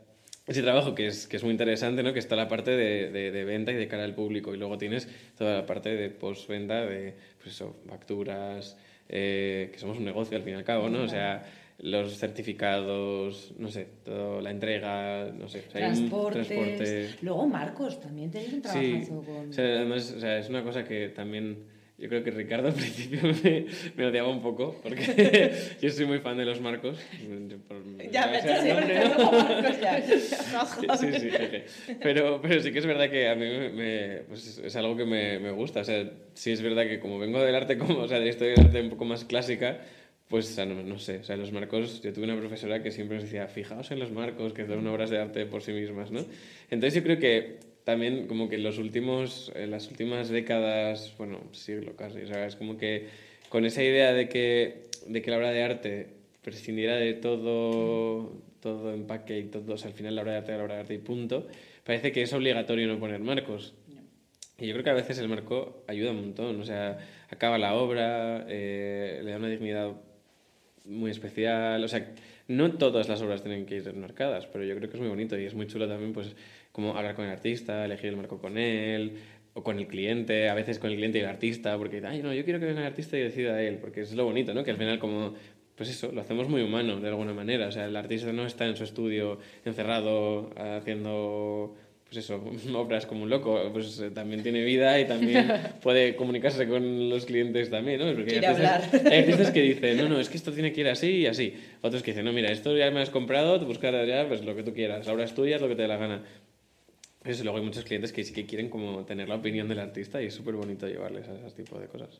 ese trabajo que es, que es muy interesante, ¿no? Que está la parte de, de, venta y de cara al público y luego tienes toda la parte de postventa, de pues eso, facturas, eh, que somos un negocio al fin y al cabo, ¿no? O sea, los certificados, no sé, todo, la entrega, no sé. O sea, Transportes. Luego Marcos, también tenéis un trabajo sí. con... O sea, además, o sea, es una cosa que también yo creo que Ricardo al principio me, me odiaba un poco, porque yo soy muy fan de los marcos. por- Ya, me echas no, Marcos ya. Sí, sí, jeje. Pero, pero sí que es verdad que a mí me, me- pues es algo que me, me gusta. O sea, sí es verdad que como vengo del arte, como, o sea, de la historia del arte un poco más clásica, pues o sea, no, no sé. O sea, los marcos, yo tuve una profesora que siempre nos decía, fijaos en los marcos, que son obras de arte por sí mismas, ¿no? Entonces yo creo que también como que en los últimos, en las últimas décadas, bueno, siglo casi, o sea, es como que con esa idea de que, de que la obra de arte prescindiera de todo, todo empaque y todo, o sea, al final la obra de arte la obra de arte y punto, parece que es obligatorio no poner marcos. Y yo creo que a veces el marco ayuda un montón, o sea, acaba la obra, eh, le da una dignidad muy especial, o sea, no todas las obras tienen que ir enmarcadas, pero yo creo que es muy bonito y es muy chulo también, pues, como hablar con el artista, elegir el marco con él, o con el cliente, a veces con el cliente y el artista, porque, ay, no, yo quiero que venga el artista y decida él, porque es lo bonito, ¿no? Que al final como, pues eso, lo hacemos muy humano de alguna manera, o sea, el artista no está en su estudio encerrado haciendo pues eso, obras como un loco, pues eh, también tiene vida y también puede comunicarse con los clientes también, ¿no? Porque hay artistas, hablar. hay artistas que dicen, no, no, es que esto tiene que ir así y así. Otros que dicen, no, mira, esto ya me has comprado, tú buscas ya pues, lo que tú quieras, la obra es tuya, es lo que te dé la gana. Pues luego hay muchos clientes que sí que quieren como tener la opinión del artista y es súper bonito llevarles a ese tipo de cosas.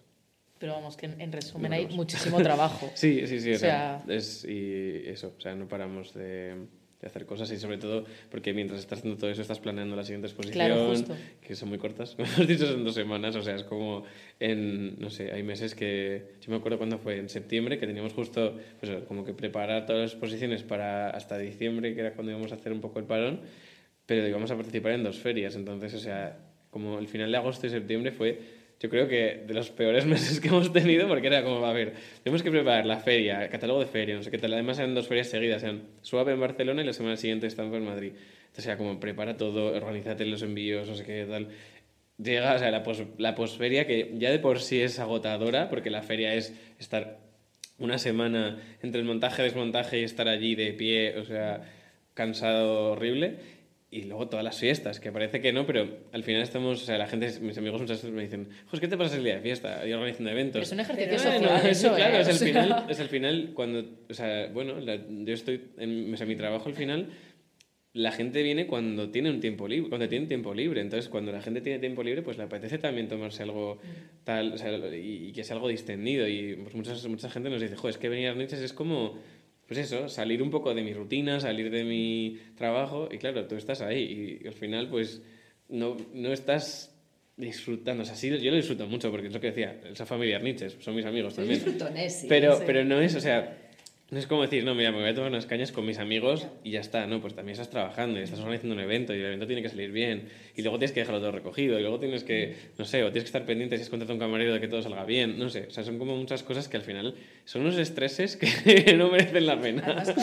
Pero vamos, que en, en resumen No hay muchísimo trabajo. Sí, sí, sí. O sea, sea- es, y eso, o sea, no paramos de, de hacer cosas y sobre todo porque mientras estás haciendo todo eso estás planeando la siguiente exposición, Claro, que son muy cortas, como hemos dicho, son dos semanas, o sea, es como en, no sé, hay meses que, yo me acuerdo cuando fue en septiembre, que teníamos justo, pues eso, como que preparar todas las exposiciones para hasta diciembre, que era cuando íbamos a hacer un poco el parón, pero íbamos a participar en dos ferias, entonces, o sea, como el final de agosto y septiembre fue, yo creo que de los peores meses que hemos tenido, porque era como, a ver, tenemos que preparar la feria, el catálogo de feria, no sé qué tal, además eran dos ferias seguidas, eran Suave en Barcelona y la semana siguiente Stamford en Madrid, entonces era como, prepara todo, organízate los envíos, no sé qué tal, llega, o sea, la, pos, la posferia, que ya de por sí es agotadora, porque la feria es estar una semana entre el montaje, desmontaje y estar allí de pie, o sea, cansado horrible. Y luego todas las fiestas, que parece que no, pero al final estamos, o sea, la gente, mis amigos muchas veces me dicen, José, ¿qué te pasa el día de fiesta? Y organizando eventos. Es un ejercicio Pero social. Bueno, eso, claro, ¿eh? es O el sea, final, es el final cuando, o sea, bueno, la- yo estoy, en, o sea, mi trabajo al final, la gente viene cuando tiene un tiempo libre, cuando tiene tiempo libre, entonces cuando la gente tiene tiempo libre, pues le apetece también tomarse algo tal, o sea, y, y que sea algo distendido y pues muchas, mucha gente nos dice, joder, es que venir a las noches es como, pues eso, salir un poco de mi rutina, salir de mi trabajo y claro, tú estás ahí y, al final pues no, no estás disfrutando, o sea, sí, yo lo disfruto mucho porque es lo que decía, esa familia Nietzsche, son mis amigos también. Disfrutones, sí. Pero, sí. pero no es, o sea, no es como decir, no, mira, me voy a tomar unas cañas con mis amigos y ya está, no, pues también estás trabajando y estás organizando un evento y el evento tiene que salir bien y luego tienes que dejarlo todo recogido y luego tienes que, no sé, o tienes que estar pendiente si has contratado un camarero de que todo salga bien, no sé, o sea, son como muchas cosas que al final son unos estreses que no merecen la pena. Además,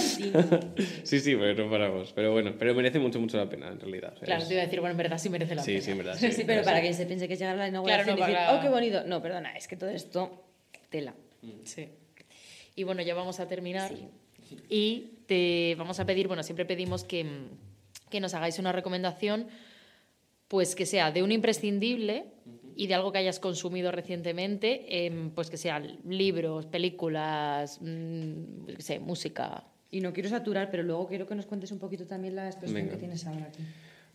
sí, sí, pero no paramos, pero bueno, pero merece mucho, mucho la pena en realidad. o sea, Claro, es- te iba a decir, bueno, en verdad sí merece la Sí, pena. sí, en verdad. Sí, Sí, pero sí. para que se piense que es llegar a la inauguración Claro, no, y decir, para- oh, qué bonito. No, perdona, es que todo esto, tela. Sí. Y bueno, ya vamos a terminar. Sí. Y te vamos a pedir, bueno, siempre pedimos que, que nos hagáis una recomendación, pues que sea de un imprescindible y de algo que hayas consumido recientemente, em, pues que sean libros, películas, mm, yo qué sé, música. Y no quiero saturar, pero luego quiero que nos cuentes un poquito también la exposición Venga. que tienes ahora aquí.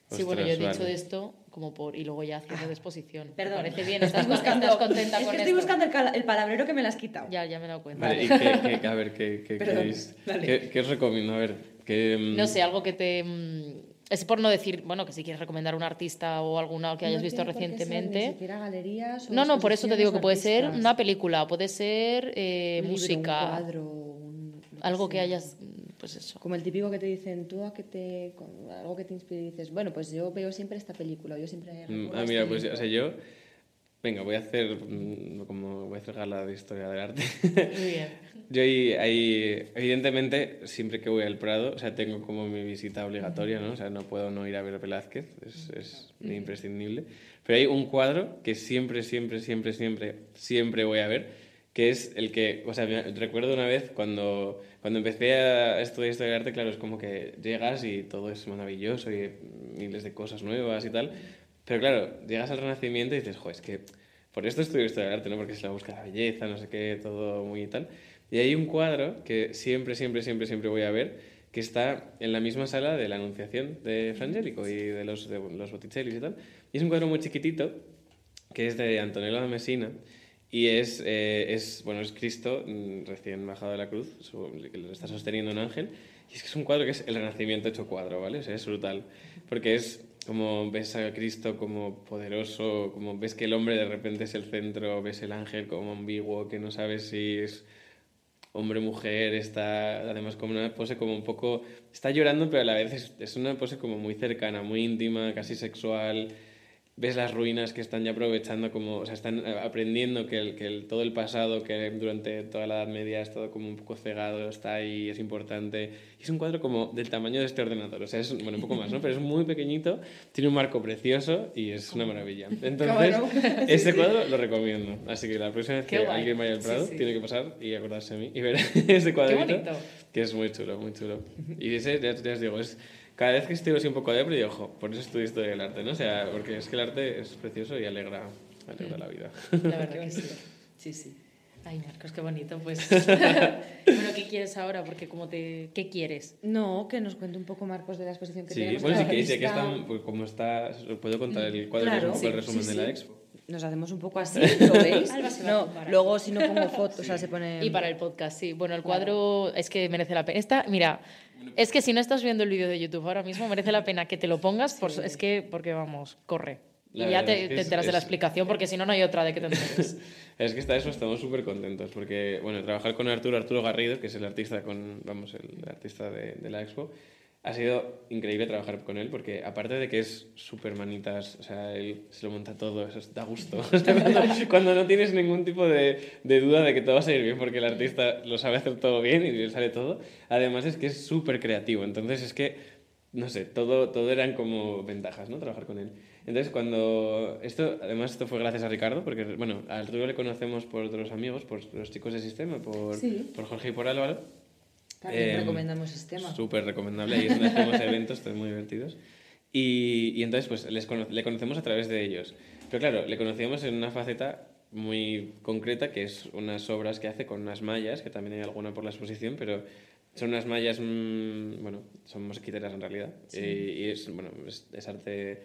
sí, bueno, yo he Ostras, dicho vale. de esto como por... Y luego ya haciendo de exposición. ¿Te Perdón. parece bien? ¿Estás, buscando, estás contenta es con que estoy esto? buscando el, el palabrero que me lo has quitado. Ya, ya me he dado cuenta. Vale, y a ver, ¿qué, qué queréis? ¿Qué, qué os recomiendo? A ver, que... mm, No sé, algo que te... mm, Es por no decir, bueno, que si quieres recomendar un artista o alguna que hayas No visto qué ser recientemente. Ni siquiera galerías o No, no, por eso te digo que puede ser una película, puede ser eh, un libro, música, un cuadro, un- lo algo que sea. hayas, pues eso. Como el típico que te dicen, tú a que te. con- algo que te inspire y dices, bueno, pues yo veo siempre esta película, yo siempre. Mm, Ah, este mira, pues libro". o sea, yo... Venga, voy a hacer mm, como voy a hacer gala de historia del arte. Muy bien. Yo ahí, ahí, evidentemente, siempre que voy al Prado, o sea, tengo como mi visita obligatoria, ¿no? O sea, no puedo no ir a ver a Velázquez, es, es imprescindible. Pero hay un cuadro que siempre, siempre, siempre, siempre, siempre voy a ver, que es el que, o sea, recuerdo una vez cuando, cuando empecé a estudiar historia del arte, claro, es como que llegas y todo es maravilloso y miles de cosas nuevas y tal. Pero claro, llegas al Renacimiento y dices, jo, es que por esto estudio historia del arte, ¿no? Porque es la búsqueda de la belleza, no sé qué, todo muy y tal. Y hay un cuadro que siempre, siempre, siempre, siempre voy a ver, que está en la misma sala de la Anunciación de Frangélico y de los, de los Botticelli y tal. Y es un cuadro muy chiquitito, que es de Antonello de Messina, y es, eh, es, bueno, es Cristo mm, recién bajado de la cruz, que le está sosteniendo un ángel. Y es que es un cuadro que es el Renacimiento hecho cuadro, ¿vale? O sea, es brutal. Porque es como ves a Cristo como poderoso, como ves que el hombre de repente es el centro, ves el ángel como ambiguo, que no sabes si es hombre mujer, está además como una pose como un poco, está llorando, pero a la vez es, es una pose como muy cercana, muy íntima, casi sexual ves las ruinas que están ya aprovechando, como, o sea, están aprendiendo que, el, que el, todo el pasado, que durante toda la Edad Media ha estado como un poco cegado, está ahí, es importante. Y es un cuadro como del tamaño de este ordenador, o sea, es, bueno, un poco más, ¿no? Pero es muy pequeñito, tiene un marco precioso y es una maravilla. Entonces, este cuadro lo recomiendo. Así que la próxima vez que alguien vaya al Prado, tiene que pasar y acordarse de mí y ver este cuadrito, que es muy chulo, muy chulo. Y ese, ya, ya os digo, es cada vez que estoy así un poco de y ojo, por eso estudio historia del arte, ¿no? O sea, porque es que el arte es precioso y alegra, alegra la vida. La verdad que sí. Sí, sí. Ay, Marcos, qué bonito, pues. bueno, ¿qué quieres ahora? Porque como te... ¿Qué quieres? No, que nos cuente un poco, Marcos, de la exposición que sí, tenemos. Sí, bueno, sí que dice que está, pues, como está, puedo contar el cuadro claro, que es un poco el resumen de la expo. Nos hacemos un poco así, ¿lo veis? no, luego si no pongo fotos, o sea, se pone... Y para el podcast, sí. Bueno, el cuadro es que merece la pena. Esta, mira, es que si no estás viendo el vídeo de YouTube ahora mismo, merece la pena que te lo pongas, por, es que, porque vamos, corre. y ya te, te enteras de la explicación, porque si no, no hay otra de que te enteres. es que está eso, estamos súper contentos, porque, bueno, trabajar con Arturo, Arturo Garrido, que es el artista, con, vamos, el artista de, de la expo, ha sido increíble trabajar con él porque aparte de que es súper manitas, o sea, él se lo monta todo, eso da gusto. cuando, no tienes ningún tipo de, de, duda de que todo va a salir bien porque el artista lo sabe hacer todo bien y le sale todo. Además es que es súper creativo, entonces es que, no sé, todo, todo eran como ventajas, ¿no? Trabajar con él. Entonces cuando, esto, además esto fue gracias a Ricardo, porque, bueno, a Arturo le conocemos por otros amigos, por los chicos de Sistema, por, por Jorge y por Álvaro. También eh, recomendamos Sistema. Súper recomendable, ahí es donde hacemos eventos, están muy divertidos. Y, y entonces, pues, les le conocemos a través de ellos. Pero claro, le conocíamos en una faceta muy concreta, que es unas obras que hace con unas mallas, que también hay alguna por la exposición, pero son unas mallas, mmm, bueno, son mosquiteras en realidad. Sí. Y, y, es, bueno, es, es arte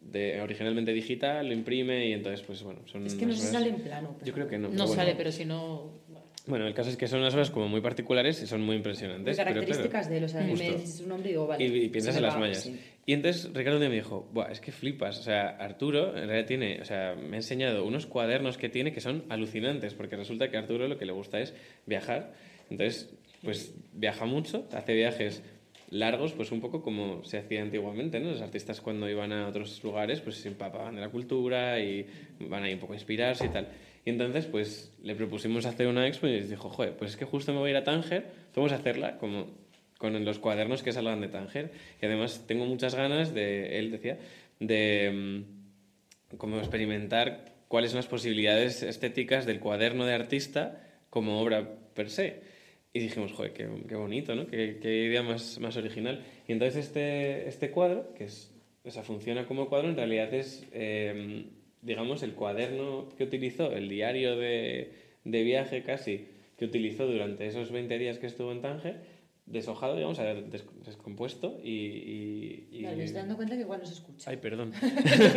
de, originalmente digital, lo imprime y entonces, pues bueno, son... Es que no se sale en plano. Yo creo que no. No sale, pero si no... Bueno, el caso es que son unas obras como muy particulares y son muy impresionantes. Muy características pero, de él, o sea, me dices su nombre y digo, vale. Y, y piensas en las mallas. Sí. Y entonces Ricardo me dijo, Buah, es que flipas, o sea, Arturo en realidad tiene, o sea, me ha enseñado unos cuadernos que tiene que son alucinantes, porque resulta que a Arturo lo que le gusta es viajar. Entonces, pues viaja mucho, hace viajes largos, pues un poco como se hacía antiguamente, ¿no? Los artistas cuando iban a otros lugares, pues se empapaban de la cultura y van ahí un poco a inspirarse y tal. Y entonces, pues le propusimos hacer una expo y dijo, joder, pues es que justo me voy a ir a Tánger, vamos a hacerla como con los cuadernos que salgan de Tánger. Y además tengo muchas ganas de, él decía, de mm, como experimentar cuáles son las posibilidades estéticas del cuaderno de artista como obra per se. Y dijimos, joder, qué, qué bonito, ¿no? Qué, qué, idea más, más original. Y entonces este, este cuadro, que es, o sea, funciona como cuadro, en realidad es... Eh, digamos, el cuaderno que utilizó, el diario de, de viaje casi, que utilizó durante esos 20 días que estuvo en Tánger, deshojado, digamos, des descompuesto y... y, y... me estoy dando cuenta que igual no se escucha. Ay, perdón.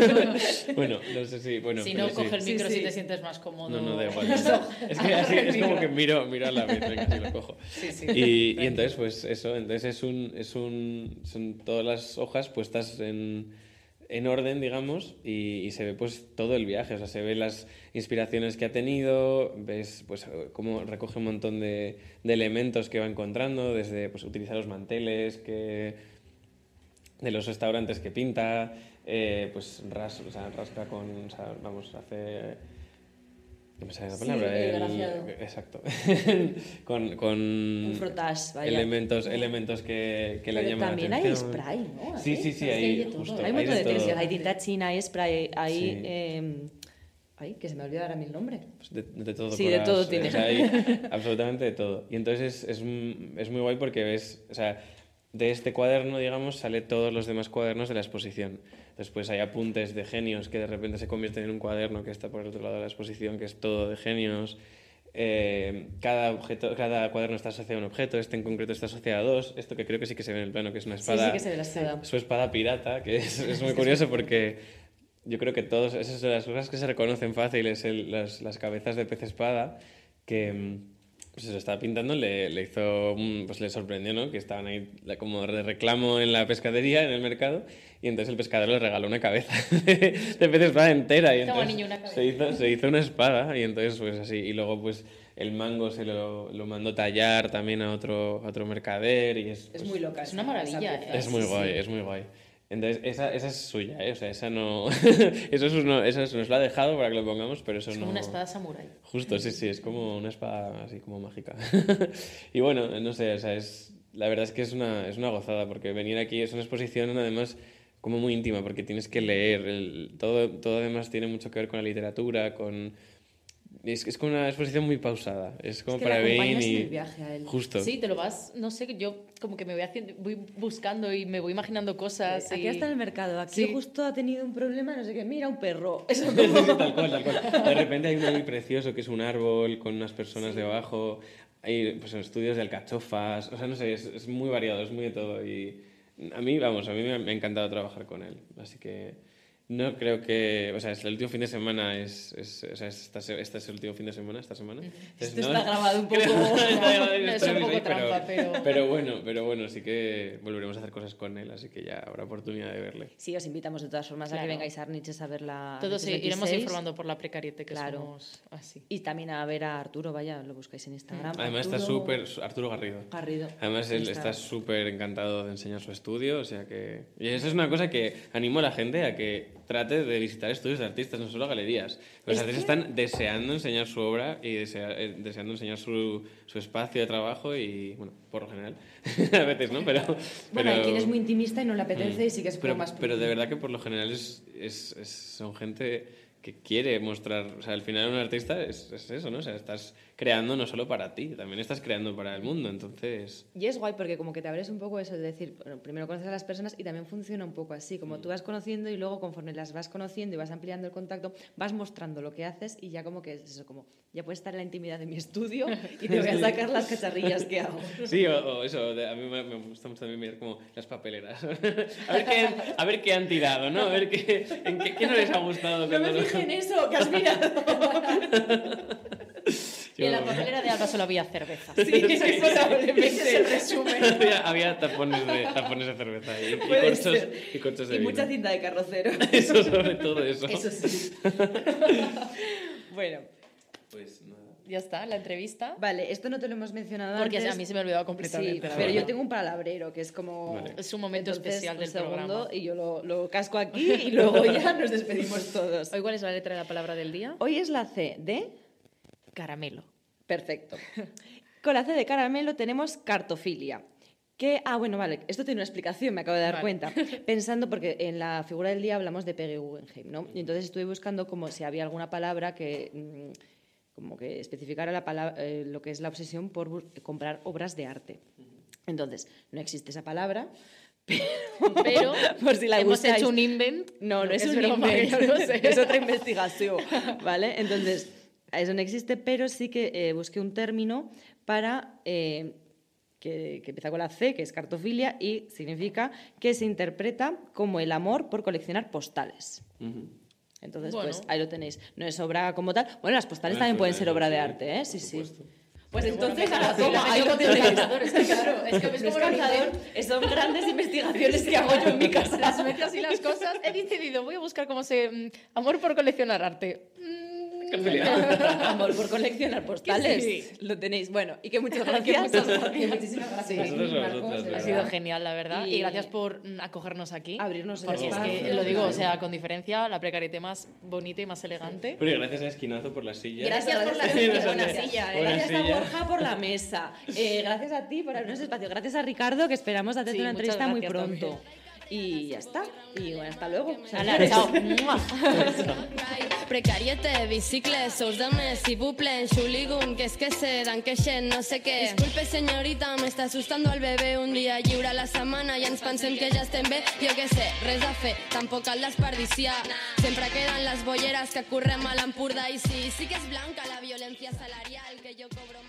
bueno, no sé si... Bueno, si no, coge el micro sí, si sí. te sientes más cómodo. No, no, da igual. es que así, es como que miro, miro a la vez, venga, si lo cojo. Sí, sí. Y, y entonces, pues eso, entonces es un, es un... Son todas las hojas puestas en en orden, digamos, y, se ve pues todo el viaje, o sea, se ve las inspiraciones que ha tenido, ves pues cómo recoge un montón de, elementos que va encontrando, desde pues utilizar los manteles que de los restaurantes que pinta, eh, pues ras, o rasca con, vamos, hace ¿Qué me sale la palabra? Sí, el, exacto. con con frotage, vaya. elementos, elementos que, que la llaman también atención. hay spray, ¿no? Sí, sí, sí, hay, hay, justo, hay, hay mucho de, todo. Hay tinta china, hay spray, hay... Sí. Eh, ay, que se me olvida ahora mi nombre. Pues de, de, todo. Sí, de las, todo tiene. O sea, hay absolutamente de todo. Y entonces es, es, es muy guay porque ves, o sea, de este cuaderno, digamos, sale todos los demás cuadernos de la exposición. Después hay apuntes de genios que de repente se convierten en un cuaderno que está por el otro lado de la exposición, que es todo de genios. Eh, cada, objeto, cada cuaderno está asociado a un objeto, este en concreto está asociado a dos. Esto que creo que sí que se ve en el plano, que es una espada. Sí, sí que se ve la espada. Su espada pirata, que es, es muy curioso porque yo creo que todos, esas son las cosas que se reconocen fácil, es el, las, las cabezas de pez espada, que mm, pues se estaba pintando, le, le hizo, pues le sorprendió, ¿no? Que estaban ahí como de reclamo en la pescadería, en el mercado, y entonces el pescador le regaló una cabeza de, de pez espada entera. Y entonces niño, una cabeza. Se hizo, se hizo una espada, y entonces pues así, y luego pues el mango se lo, lo mandó tallar también a otro, a otro mercader, y es... Es pues, muy loca. Es una maravilla, es muy Sí, guay, sí. es muy guay. Entonces, esa, esa es suya, ¿eh? O sea, esa no... eso, es uno, eso es- nos lo ha dejado para que lo pongamos, pero eso Es no... como una espada samurái. Justo, sí, sí, es como una espada así como mágica. y bueno, no sé, o sea, es... La verdad es que es una, es una gozada, porque venir aquí es una exposición además como muy íntima, porque tienes que leer, el- todo, todo además tiene mucho que ver con la literatura, con... Es, es como una exposición muy pausada, es como que para en y... el viaje a él. Justo. Sí, te lo vas, no sé, yo como que me voy haciendo, voy buscando y me voy imaginando cosas. Aquí y- está en el mercado, aquí Sí. justo ha tenido un problema, no sé qué, mira un perro. Eso Sí, sí, tal cual, tal cual. De repente hay uno muy precioso que es un árbol con unas personas debajo. Hay pues, estudios de alcachofas. O sea, no sé, es, es muy variado, es muy de todo. Y a mí, vamos, a mí me ha, me ha encantado trabajar con él. Así que no creo que. O sea, es el último fin de semana. Es, es, o sea, es- esta se- este es el último fin de semana, esta semana. Entonces, Esto está grabado un poco- Creo- está grabado en Es stories un poco ahí, trampa, pero- Pero bueno, pero bueno, sí que volveremos a hacer cosas con él. Así que ya habrá oportunidad de verle. Sí, os invitamos de todas formas a que vengáis a Arniches a ver la. Todos sí, iremos 26. informando por la precariete que Claro. somos así. Y también a ver a Arturo, vaya, lo buscáis en Instagram. Además está súper... Arturo Garrido. Garrido. Además, él Está- está súper encantado de enseñar su estudio, o sea que... Y eso es una cosa que animo a la gente a que trate de visitar estudios de artistas, no solo galerías. Los Es artistas que- están deseando enseñar su obra y desea- eh, deseando enseñar su, su espacio de trabajo y, bueno, por lo general, a veces, ¿no? Pero... Bueno, hay pero- quien es muy intimista y no le apetece y sí que es pero, más. pero de verdad que por lo general es, es, es- son gente que quiere mostrar, o sea, al final un artista es, es eso, ¿no? O sea, estás creando no solo para ti, también estás creando para el mundo, entonces... Y es guay porque como que te abres un poco eso, de decir, bueno, primero conoces a las personas y también funciona un poco así, como tú vas conociendo y luego conforme las vas conociendo y vas ampliando el contacto, vas mostrando lo que haces y ya como que es eso, como ya puedes estar en la intimidad de mi estudio y te voy a sacar las cacharrillas que hago. Sí, o, o eso, a mí me, me gusta mucho también mirar como las papeleras. a, ver qué, a ver qué han tirado, ¿no? A ver qué, en qué, qué no les ha gustado. No me lo- en eso, que has mirado. Y en la Yo- papelera de Alba solo había cerveza. Sí, probablemente. Ese es el resumen. había, había tapones, de, tapones de cerveza y, y corchos, y corchos de Y vino. mucha cinta de carrocero. Eso, sobre todo eso. Eso sí. bueno, Pues nada. Ya está, la entrevista. vale, esto no te lo hemos mencionado Porque antes. a mí se me ha olvidado Sí, completamente. la pero yo tengo un palabrero que es como... Vale. Es un momento Entonces, especial del segundo programa. y yo lo, lo casco aquí y luego ya nos despedimos todos. Hoy, ¿cuál es la letra de la palabra del día? Hoy es la C de... Caramelo. Perfecto. Con la C de caramelo tenemos cartofilia. Que, ah, bueno, vale, esto tiene una explicación, me acabo de dar Vale. cuenta. Pensando, porque en la figura del día hablamos de Peggy Guggenheim, ¿no? Y entonces estuve buscando como si había alguna palabra que, mm, como que especificara la palabra, eh, lo que es la obsesión por comprar obras de arte. Entonces, no existe esa palabra, Pero por si la hemos buscáis. hecho un invent. No, no es un invent, sé. es otra investigación, ¿vale? Entonces, eso no existe, pero sí que eh, busqué un término para eh, que, que empieza con la C, que es cartofilia, y significa que se interpreta como el amor por coleccionar postales. Ujú. Entonces, Bueno. pues ahí lo tenéis. No es obra como tal. Bueno, las postales también pueden ser obra de arte, ¿eh? Sí, sí. Pues entonces, a la toma, ahí lo tenéis. es que claro, es que ves lo calzador, son grandes investigaciones que hago yo en mi casa. Las metes así las cosas. He decidido, voy a buscar cómo se. mm, amor por coleccionar arte. Mm, Amor por coleccionar postales. Sí. Lo tenéis. Bueno, y que muchas gracias. Que muchas gracias. Muchísimas gracias. Marcos, Ha verdad. sido genial, la verdad. Y, Y- gracias por mm, acogernos aquí. Abrirnos el Porque es espacio. que, lo digo, o sea, con diferencia, la precariete más bonita y más elegante. Pero gracias a Esquinazo por la silla. Gracias por la buena silla. eh. Buena Gracias a. Borja por la mesa. Eh, gracias a ti por abrirnos espacio. Gracias a Ricardo, que esperamos hacerte Sí, una entrevista muy pronto. Y ya está. Y bueno, hasta luego. Hala, chao. Precariete, bicicles, sous de més, si buple, xuligun, que és que se dan queixent, no sé què. Disculpe, senyorita, m'està asustando el bebé un dia lliure a la setmana i ens pensem que ja estem bé. Jo què sé, res a fer, tampoc cal desperdiciar. Sempre queden les bolleres que correm a l'Empordà i sí, sí que és blanca la violència salarial, que jo cobro